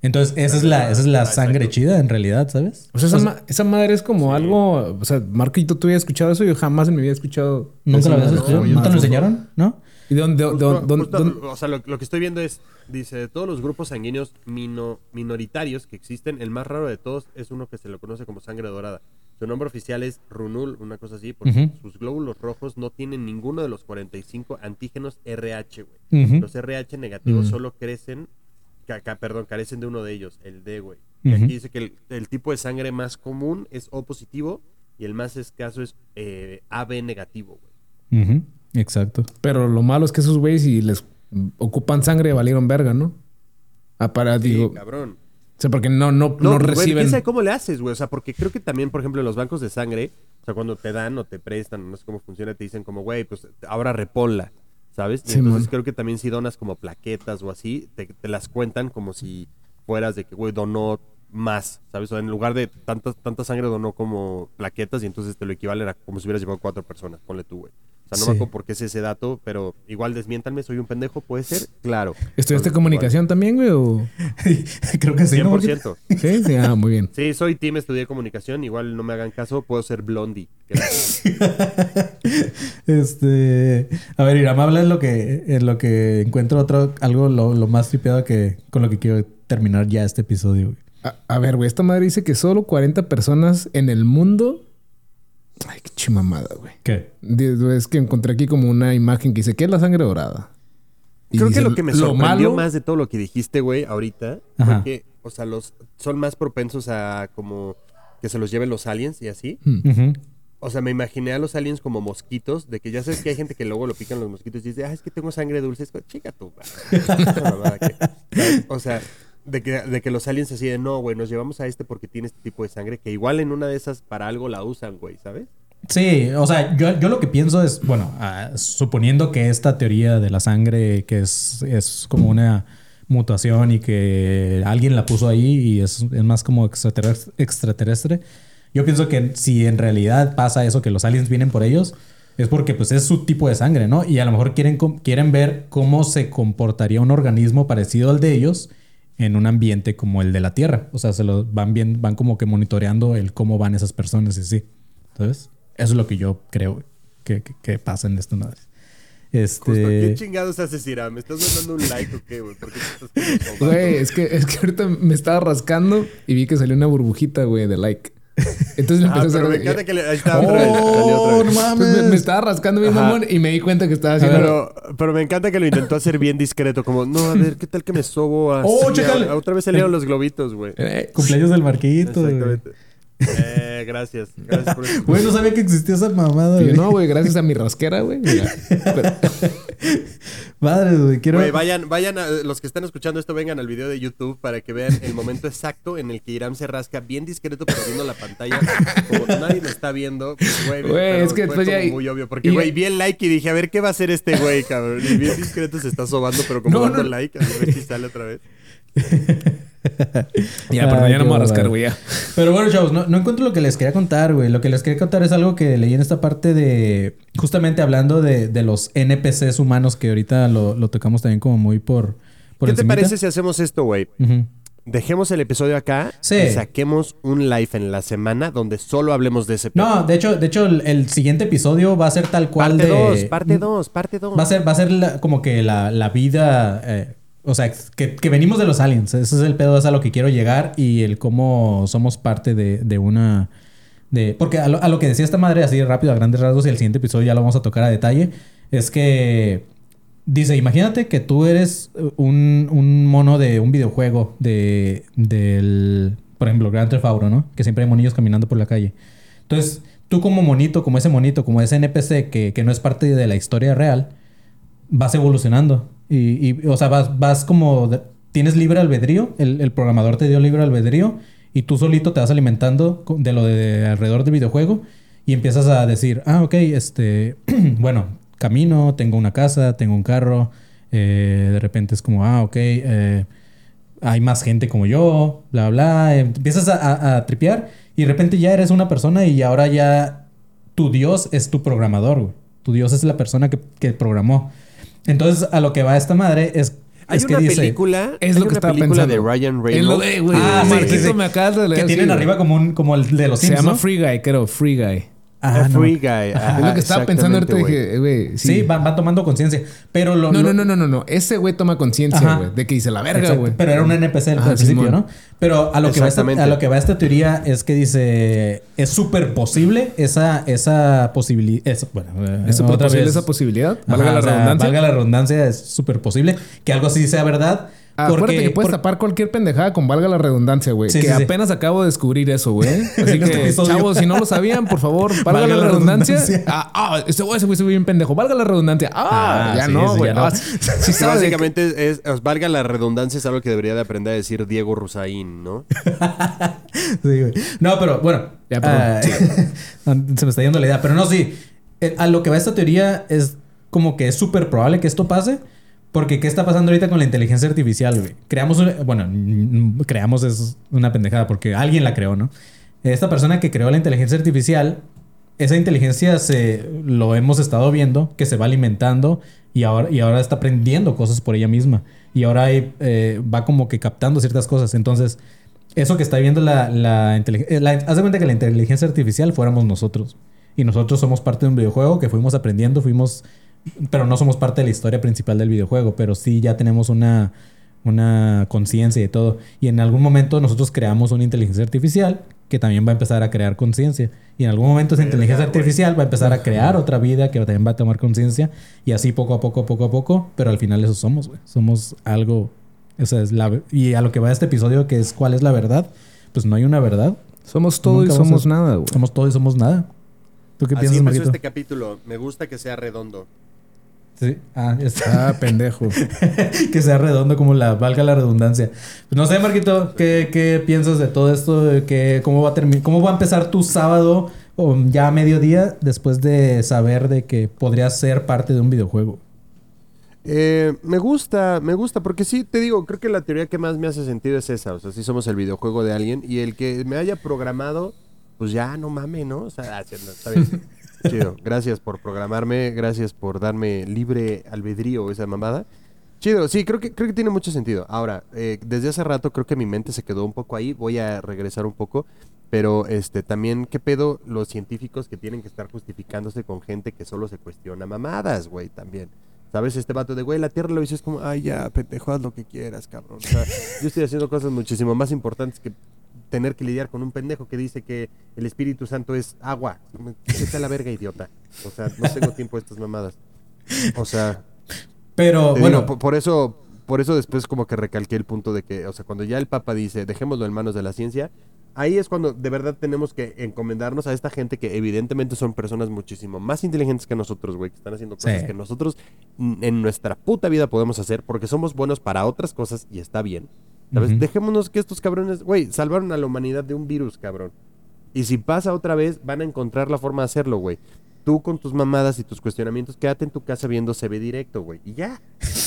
Entonces, esa es la, esa es la Ah, sangre exacto. chida en realidad, ¿sabes? O sea, esa, ma- esa madre es como algo. O sea, Marquito, ¿tú habías escuchado eso? Yo jamás en mi vida he escuchado. ¿Nunca lo habías escuchado? yo ¿No te lo enseñaron? ¿No? ¿Y de dónde? de- de- Justo- dónde- justo, dónde- o sea, lo, lo que estoy viendo es, dice, de todos los grupos sanguíneos mino- minoritarios que existen, el más raro de todos es uno que se lo conoce como sangre dorada. Su nombre oficial es Runul, una cosa así, porque Ujú. sus glóbulos rojos no tienen ninguno de los 45 antígenos RH, güey. Ujú. Los RH negativos Mm. solo crecen, ca- ca- perdón, carecen de uno de ellos, el D, güey. Y aquí dice que el, el tipo de sangre más común es O positivo y el más escaso es eh, AB negativo, güey. Exacto. Pero lo malo es que esos güeyes, si les ocupan sangre, valieron verga, ¿no? Ah, para, Sí, digo. cabrón. O sea, porque no, no, no, No, güey, reciben. ¿quién sabe cómo le haces, güey? O sea, porque creo que también, por ejemplo, en los bancos de sangre, o sea, cuando te dan o te prestan, no sé cómo funciona, te dicen como, güey, pues ahora reponla, ¿sabes? Y Sí, entonces man. creo que también si donas como plaquetas o así, te, te las cuentan como si fueras de que, güey, donó más, ¿sabes? O sea, en lugar de tanta, tanta sangre donó como plaquetas y entonces te lo equivalen a como si hubieras llevado cuatro personas, ponle tú, güey. O sea, no Sí. me acuerdo por qué es ese dato, pero igual desmiéntanme, soy un pendejo, puede ser, claro. ¿Estudiaste comunicación también, güey? O... Creo que sí. ¿no? 100%. Sí, sí, ah, muy bien. Sí, soy team, estudié comunicación, igual no me hagan caso, puedo ser blondie. Este. A ver, Iram, habla en lo que, en lo que encuentro otro, algo lo, lo más tripeado que con lo que quiero terminar ya este episodio. güey. A, a ver, güey, esta madre dice que solo 40 personas en el mundo. Ay, qué chimamada, güey. ¿Qué? Es que encontré aquí como una imagen que dice, ¿qué es la sangre dorada? Y Creo que lo que me sorprendió malo- más de todo lo que dijiste, güey, ahorita, Ajá. fue que, o sea, los son más propensos a como que se los lleven los aliens y así. Hmm. O sea, me imaginé a los aliens como mosquitos, de que ya sabes que hay gente que luego lo pican los mosquitos y dice, ah, es que tengo sangre dulce. Es chica tú, madre". Esa mamada que- ¿sabes? O sea, de que, de que los aliens así de, no, güey, nos llevamos a este porque tiene este tipo de sangre, que igual en una de esas para algo la usan, güey, ¿sabes? Sí, o sea, yo, yo lo que pienso es, bueno, ah, suponiendo que esta teoría de la sangre, que es, es como una mutación y que alguien la puso ahí y es, es más como extraterrestre, extraterrestre, yo pienso que si en realidad pasa eso, que los aliens vienen por ellos, es porque pues es su tipo de sangre, ¿no? Y a lo mejor quieren, quieren ver cómo se comportaría un organismo parecido al de ellos en un ambiente como el de la Tierra. O sea, se lo van bien, van como que monitoreando el cómo van esas personas y así. ¿Sabes? Eso es lo que yo creo que, que, que pasa en esta madre. Justo, ¿qué Este. chingados haces, Ira? ¿Me estás mandando un like o qué, güey? ¿Por qué te estás como Güey, es que, es que ahorita me estaba rascando y vi que salió una burbujita, güey, de like. Entonces le Ah, empecé a pero me hacer... encanta que le... Ahí está otra vez. salió ¡Oh, otra no vez. mames! Pues me, me estaba rascando mi mamón y me di cuenta que estaba haciendo... Pero, pero me encanta que lo intentó hacer bien discreto, como, no, a ver, ¿qué tal que me sobo así? Oh, chécale. A- Otra vez salieron los globitos, güey. Eh, Cumpleaños del Marquito. güey. Exactamente. Eh, gracias. Gracias por eso. Güey, no sabía que existía esa mamada. güey. no, güey, gracias a mi rasquera, güey. Pero- Madre, güey. Quiero. Güey, vayan, vayan a, los que están escuchando esto, vengan al video de YouTube para que vean el momento exacto en el que Irán se rasca bien discreto, pero viendo la pantalla. Como nadie me está viendo, pues, güey. Güey, pero es que fue después ya- muy obvio. Porque, y- güey, vi el like y dije, a ver qué va a hacer este güey, cabrón. Y bien discreto se está sobando, pero como No, dando no. like, a ver si sale otra vez. ya, perdón, ya no me voy a rascar, güey. Pero bueno, chavos, no, no encuentro lo que les quería contar, güey. Lo que les quería contar es algo que leí en esta parte de. Justamente hablando de, de los NPCs humanos, que ahorita lo, lo tocamos también como muy por. por ¿Qué te parece si hacemos esto, güey? Dejemos el episodio acá Sí. y saquemos un live en la semana donde solo hablemos de ese pedo. No, de hecho, de hecho, el, el siguiente episodio va a ser tal cual Parte de. 2, parte 2, parte 2. Va a ser, va a ser la- como que la, la vida. eh, o sea, que, que venimos de los aliens. Ese es el pedo, es a lo que quiero llegar. Y el cómo somos parte de, de una. De, porque a lo, a lo que decía esta madre, así rápido, a grandes rasgos, y el siguiente episodio ya lo vamos a tocar a detalle. Es que. Dice, imagínate que tú eres un, un mono de un videojuego de, del, por ejemplo, Grand Theft Auto, ¿no? Que siempre hay monillos caminando por la calle. Entonces, tú como monito, como ese monito, como ese NPC que, que no es parte de la historia real, vas evolucionando. Y, y, o sea, vas, vas como... tienes libre albedrío, el, el programador te dio libre albedrío y tú solito te vas alimentando de lo de alrededor del videojuego y empiezas a decir, ah, ok, este, bueno, camino, tengo una casa, tengo un carro, eh, de repente es como, ah, ok, eh, hay más gente como yo, bla, bla. Empiezas a, a- tripear y de repente ya eres una persona y ahora ya tu Dios es tu programador. Tu Dios es la persona que, que programó. Entonces, a lo que va esta madre es, Hay es que una dice... película, Es lo que estaba película pensando. de Ryan Es lo Reynolds. de, güey, Ah, sí, Marquito, sí, sí. me acabas de leer. Que tienen sí, arriba como un como el de los Se Sims, llama ¿no? Free Guy, creo. Free Guy. Ah, no. Free Guy. ajá, es lo que estaba pensando ahorita. Dije, güey, sí. Sí, van tomando conciencia. Pero lo. No, lo- no, no, no, no. Ese güey toma conciencia, güey, de que dice la verga, güey. Pero era un NPC al Ah, principio, Simón. ¿no? Pero a lo, que va esta, a lo que va esta teoría es que dice es súper posible esa, esa posibilidad. Bueno, eh, ¿Es súper posible vez. esa posibilidad? Ajá, Valga la o sea, redundancia. Valga la redundancia, es súper posible que algo así sea verdad. Porque, Acuérdate que puedes por- tapar cualquier pendejada con valga la redundancia, güey. Sí, que sí, sí. apenas acabo de descubrir eso, güey. Así este que, chavos, si no lo sabían, por favor, valga, la, redundancia. Ah, ah, ese güey se fue bien pendejo. Valga la redundancia. Ah, Ah, ya sí, no, güey. ya no. Que básicamente es, valga la redundancia, es algo que debería de aprender a decir Diego Rusaín, ¿no? Sí, güey. No, pero bueno. Ya, perdón. ah, se me está yendo la idea. Pero no, sí. Eh, A lo que va esta teoría es como que es súper probable que esto pase. Porque ¿qué está pasando ahorita con la inteligencia artificial, güey? Creamos. Bueno, creamos es una pendejada porque alguien la creó, ¿no? Esta persona que creó la inteligencia artificial, esa inteligencia se lo hemos estado viendo, que se va alimentando y ahora, y ahora está aprendiendo cosas por ella misma. Y ahora eh, va como que captando ciertas cosas. Entonces, eso que está viendo la, inteligencia... Haz de cuenta que la inteligencia artificial fuéramos nosotros. Y nosotros somos parte de un videojuego que fuimos aprendiendo, fuimos... Pero no somos parte de la historia principal del videojuego, pero sí ya tenemos una, una conciencia y todo. Y en algún momento nosotros creamos una inteligencia artificial que también va a empezar a crear conciencia. Y en algún momento esa inteligencia artificial va a empezar a crear otra vida que también va a tomar conciencia. Y así poco a poco, poco a poco. Pero al final eso somos, güey. Somos algo... Esa es la... Y a lo que va este episodio, que es cuál es la verdad, pues no hay una verdad. Somos todo Nunca y somos a- nada, güey. Somos todo y somos nada. ¿Tú qué Así piensas, empezó este capítulo. Me gusta que sea redondo. Sí. Ah, ya está. Ah, pendejo. que sea redondo como la valga la redundancia. Pues no sé, Marquito, ¿qué, qué piensas de todo esto? De que, ¿cómo, va a ¿Cómo va a empezar tu sábado o ya a mediodía después de saber de que podrías ser parte de un videojuego? Eh, me gusta, me gusta, porque sí, te digo, creo que la teoría que más me hace sentido es esa. O sea, si somos el videojuego de alguien y el que me haya programado, pues ya no mame, ¿no? O sea, ah, sí, no, está bien. Chido. Gracias por programarme, gracias por darme libre albedrío esa mamada. Chido, sí, creo que, creo que tiene mucho sentido. Ahora, eh, desde hace rato creo que mi mente se quedó un poco ahí, voy a regresar un poco, pero este también, ¿qué pedo los científicos que tienen que estar justificándose con gente que solo se cuestiona mamadas, güey, también? ¿Sabes? Este vato de, güey, la Tierra lo hizo, es como, ay, ya, pendejo, haz lo que quieras, cabrón. O sea, yo estoy haciendo cosas muchísimo más importantes que tener que lidiar con un pendejo que dice que el Espíritu Santo es agua. A la verga, idiota. O sea, no tengo tiempo de estas mamadas. O sea, Pero bueno, digo, por, por eso, por eso después como que recalqué el punto de que, o sea, cuando ya el Papa dice, dejémoslo en manos de la ciencia, ahí es cuando de verdad tenemos que encomendarnos a esta gente que evidentemente son personas muchísimo más inteligentes que nosotros, güey, que están haciendo cosas Sí. que nosotros en nuestra puta vida podemos hacer porque somos buenos para otras cosas y está bien. Dejémonos que estos cabrones, güey, salvaron a la humanidad de un virus, cabrón. Y si pasa otra vez, van a encontrar la forma de hacerlo, güey. Tú con tus mamadas y tus cuestionamientos, quédate en tu casa viendo CB directo, güey. Y ya.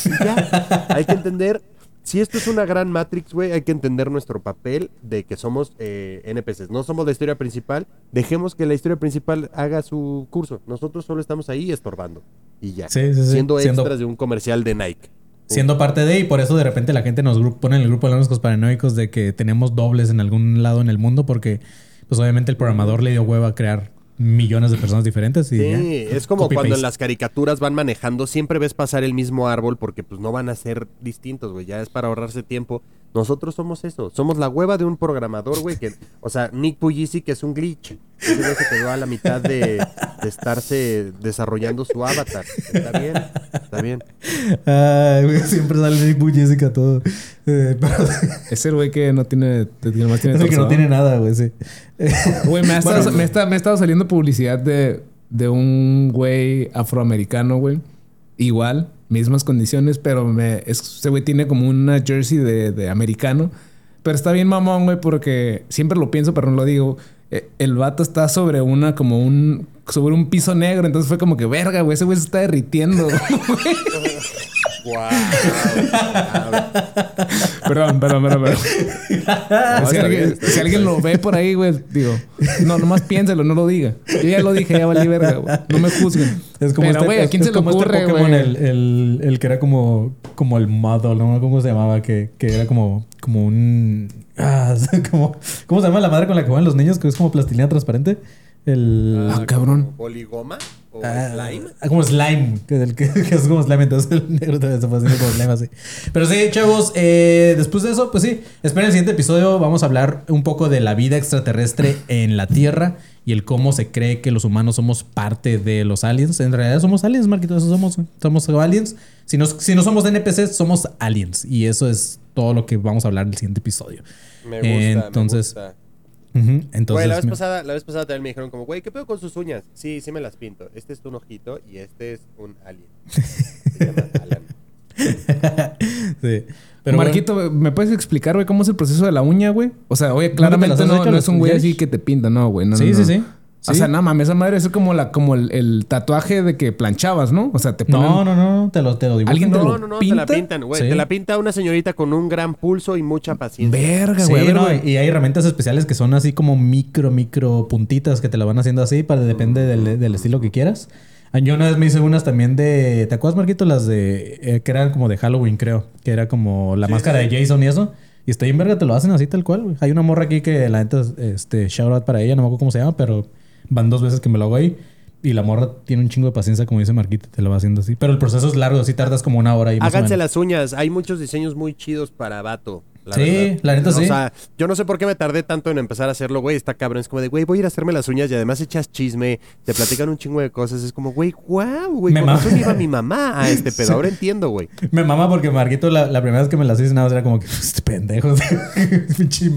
Y ya. hay que entender. Si esto es una gran Matrix, güey, hay que entender nuestro papel de que somos eh, NPCs. No somos la historia principal. Dejemos que la historia principal haga su curso. Nosotros solo estamos ahí estorbando. Y ya. Sí, sí, sí. Siendo Siendo- extras de un comercial de Nike. Siendo parte de y por eso de repente la gente nos pone en el grupo de los paranoicos de que tenemos dobles en algún lado en el mundo porque pues obviamente el programador le dio hueva a crear millones de personas diferentes y Sí, ya. es como cuando en las caricaturas van manejando, siempre ves pasar el mismo árbol porque pues no van a ser distintos, güey, ya es para ahorrarse tiempo. Nosotros somos eso, somos la hueva de un programador, güey, que, o sea, Nick Pujisi que es un glitch. Güey se quedó a la mitad de, de estarse desarrollando su avatar. Está bien, está bien. Ay, güey, siempre sale Nick Jessica, todo. Eh, pero Es el güey que no tiene... que nomás tiene es el que no tiene nada, güey, sí. Güey, me ha, estado, Bueno, me, está- me ha estado saliendo publicidad de, de un güey afroamericano, güey. Igual, mismas condiciones, pero me, es- ese güey tiene como una jersey de, de americano. Pero está bien mamón, güey, porque siempre lo pienso, pero no lo digo. Eh, El vato está sobre una, como un, sobre un piso negro. Entonces fue como que, verga, güey, ese güey se está derritiendo. Guau. Perdón, perdón, perdón, perdón. si, alguien, si lo ve por ahí, güey, digo, no, nomás piénselo, no lo diga. Yo ya lo dije, ya valí verga, güey. No me juzguen. Es como Pero, este, güey, ¿a quién es se le este ocurre, Pokémon, güey? el, el, el que era como, como el model, ¿no? ¿Cómo se llamaba? Que, que era como, como un... Ah, como, ¿Cómo se llama la madre con la que juegan los niños? Que es como plastilina transparente. El... Ah, cabrón. ¿como ¿Poligoma? ¿O Ah, slime? ah, como slime, que, el que, que es como slime, entonces el negro también se fue haciendo como slime así. Pero sí, chavos, eh, después de eso, pues sí, esperen el siguiente episodio, vamos a hablar un poco de la vida extraterrestre en la Tierra y el cómo se cree que los humanos somos parte de los aliens. En realidad somos aliens, Marquito, eso somos, somos aliens. Si no, si no somos NPCs, somos aliens. Y eso es todo lo que vamos a hablar en el siguiente episodio. Me gusta, Eh, entonces, me gusta. Ujú, Güey, entonces la vez me- pasada, la vez pasada también me dijeron como, güey, ¿qué pedo con sus uñas? Sí, sí me las pinto. Este es un ojito y este es un alien. Se llama Alan. sí. Pero Marquito, ¿me puedes explicar, güey, cómo es el proceso de la uña, güey? O sea, oye, te claramente no, no es un güey así que te pinta, no, güey. No, Sí, no, sí, no. Sí. O sea, nada mames, esa madre es como la, como el, el tatuaje de que planchabas, ¿no? O sea, te ponen. No, no, no, te lo, te lo dibujan. ¿Alguien te No, lo no, no, te la pinta? pintan, güey. Sí. Te la pinta una señorita con un gran pulso y mucha paciencia. Verga, Sí, güey. no, güey. y hay herramientas especiales que son así como micro, micro puntitas que te la van haciendo así, para depende del, del estilo que quieras. Ah, Yo una vez me hice unas también de. ¿Te acuerdas, Marquito? Las de. eh, que eran como de Halloween, creo. Que era como la máscara de Jason y eso. Y está bien verga, te lo hacen así tal cual, güey. Hay una morra aquí que la neta, este, shout out para ella, no me acuerdo cómo se llama, pero van dos veces que me lo hago ahí. Y la morra tiene un chingo de paciencia, como dice Marquito, te lo va haciendo así. Pero el proceso es largo, así tardas como una hora y más o Háganse menos. las uñas. Hay muchos diseños muy chidos para vato. la Sí, verdad. la neta O sí. sea, yo no sé por qué me tardé tanto en empezar a hacerlo, güey. Está cabrón. Es como de, güey, voy a ir a hacerme las uñas y además echas chisme, te platican un chingo de cosas. Es como, güey, wow, güey. Me razón iba mi mamá a este pedo. Ahora entiendo, güey. Me mama porque Marquito, la, la primera vez que me las hice, nada más era como que, este pendejo, pinche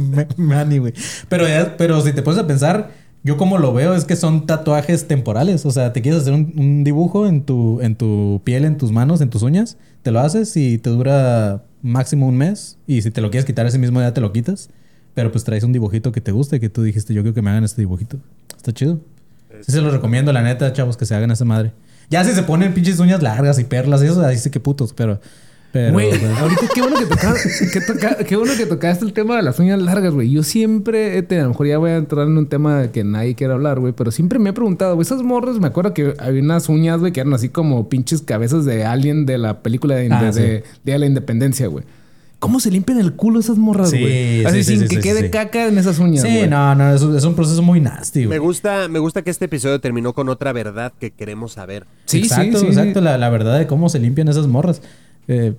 güey. Pero, ya- pero si te pones a pensar, yo como lo veo es que son tatuajes temporales. O sea, te quieres hacer un, un dibujo en tu, en tu piel, en tus manos, en tus uñas, te lo haces y te dura máximo un mes. Y si te lo quieres quitar ese mismo día, te lo quitas. Pero pues traes un dibujito que te guste, que tú dijiste, yo quiero que me hagan este dibujito. Está chido. Sí se los recomiendo, la neta, chavos, que se hagan esa madre. Ya si se ponen pinches uñas largas y perlas y eso, ahí sí que putos, pero... pero Güey, pues, ahorita qué bueno que toca, que toca- qué bueno que tocaste el tema de las uñas largas, güey. Yo siempre, a lo mejor ya voy a entrar en un tema que nadie quiere hablar, güey, pero siempre me he preguntado, güey, esas morras, me acuerdo que había unas uñas, güey, que eran así como pinches cabezas de alien de la película de, Ah, de- sí. de Día de la Independencia, güey. ¿Cómo se limpian el culo esas morras, Sí, güey? sí, Así sí, sin sí, que sí, quede sí. caca en esas uñas, Sí, güey. no, no, es, un- es un proceso muy nasty, Me güey. gusta, me gusta que este episodio terminó con otra verdad que queremos saber. Sí, exacto, sí, sí. exacto, La, la verdad de cómo se limpian esas morras. Eh,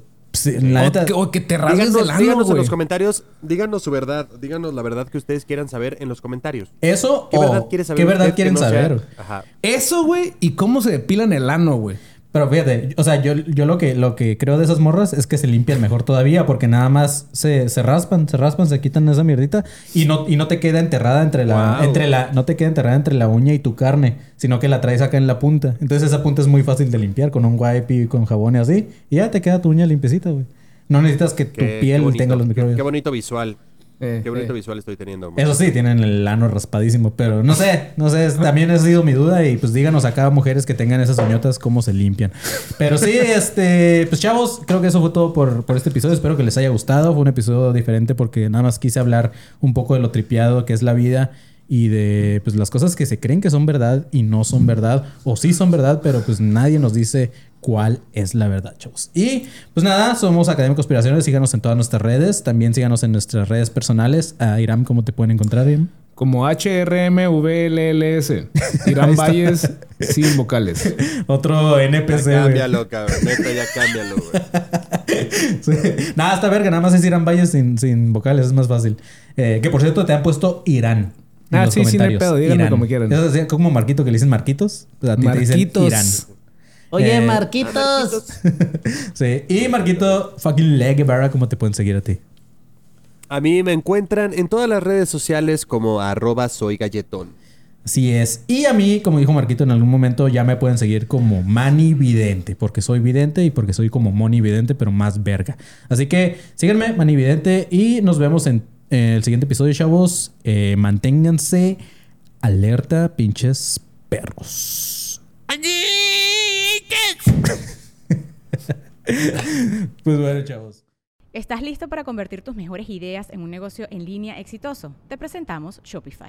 la O, neta, que, o que te rasgues Díganos, el ano, díganos en los comentarios, díganos su verdad, díganos la verdad que ustedes quieran saber en los comentarios. eso ¿Qué o verdad saber? ¿Qué verdad quieren saber? Ajá. Eso, güey, y cómo se depilan el ano, güey. Pero fíjate, o sea, yo, yo lo que lo que creo de esas morras es que se limpian mejor todavía porque nada más se, se raspan, se raspan, se quitan esa mierdita y no, y no te queda enterrada entre la, Wow. entre la, no te queda enterrada entre la uña y tu carne, sino que la traes acá en la punta. Entonces esa punta es muy fácil de limpiar con un wipe y con jabón y así. Y ya te queda tu uña limpiecita, güey. No necesitas que tu Qué- qué piel bonito, tenga los qué- microbios. Qué bonito visual. Eh, Qué bonito eh. visual estoy teniendo. Eso sí, tienen el ano raspadísimo, pero no sé, no sé, también ha sido mi duda y pues díganos acá mujeres que tengan esas uñotas cómo se limpian. Pero sí, este, pues chavos, creo que eso fue todo por, por este episodio, espero que les haya gustado, fue un episodio diferente porque nada más quise hablar un poco de lo tripiado que es la vida y de pues las cosas que se creen que son verdad y no son verdad o sí son verdad, pero pues nadie nos dice cuál es la verdad, chavos. Y pues nada, somos Academia de Conspiraciones, síganos en todas nuestras redes, también síganos en nuestras redes personales. A Iram, ¿cómo te pueden encontrar, Iram? Como HRMVLLS. Irán Valles sin vocales. Otro NPC, güey. cámbialo, cabrón. Neta, ya cámbialo, güey. Sí. Nada, está verga, nada más es Irán Valles sin, sin vocales, es más fácil. Eh, que por cierto, te han puesto Irán. En Ah, los sí, sí, no hay pedo, díganme Irán. como quieran. Eso es como Marquito que le dicen Marquitos. Pues a ti te dicen Marquitos. Irán. Oye, Eh, Marquitos. Sí. Y Marquito fucking Leg Guevara, ¿cómo te pueden seguir a ti? A mí me encuentran en todas las redes sociales como arroba soy galletón. Así es. Y a mí, como dijo Marquito en algún momento, ya me pueden seguir como Mani Vidente, porque soy vidente y porque soy como Moni Vidente, pero más verga. Así que síganme, Mani Vidente, y nos vemos en eh, el siguiente episodio, chavos. Eh, manténganse alerta, pinches perros. Pues bueno, chavos. ¿Estás listo para convertir tus mejores ideas en un negocio en línea exitoso? Te presentamos Shopify.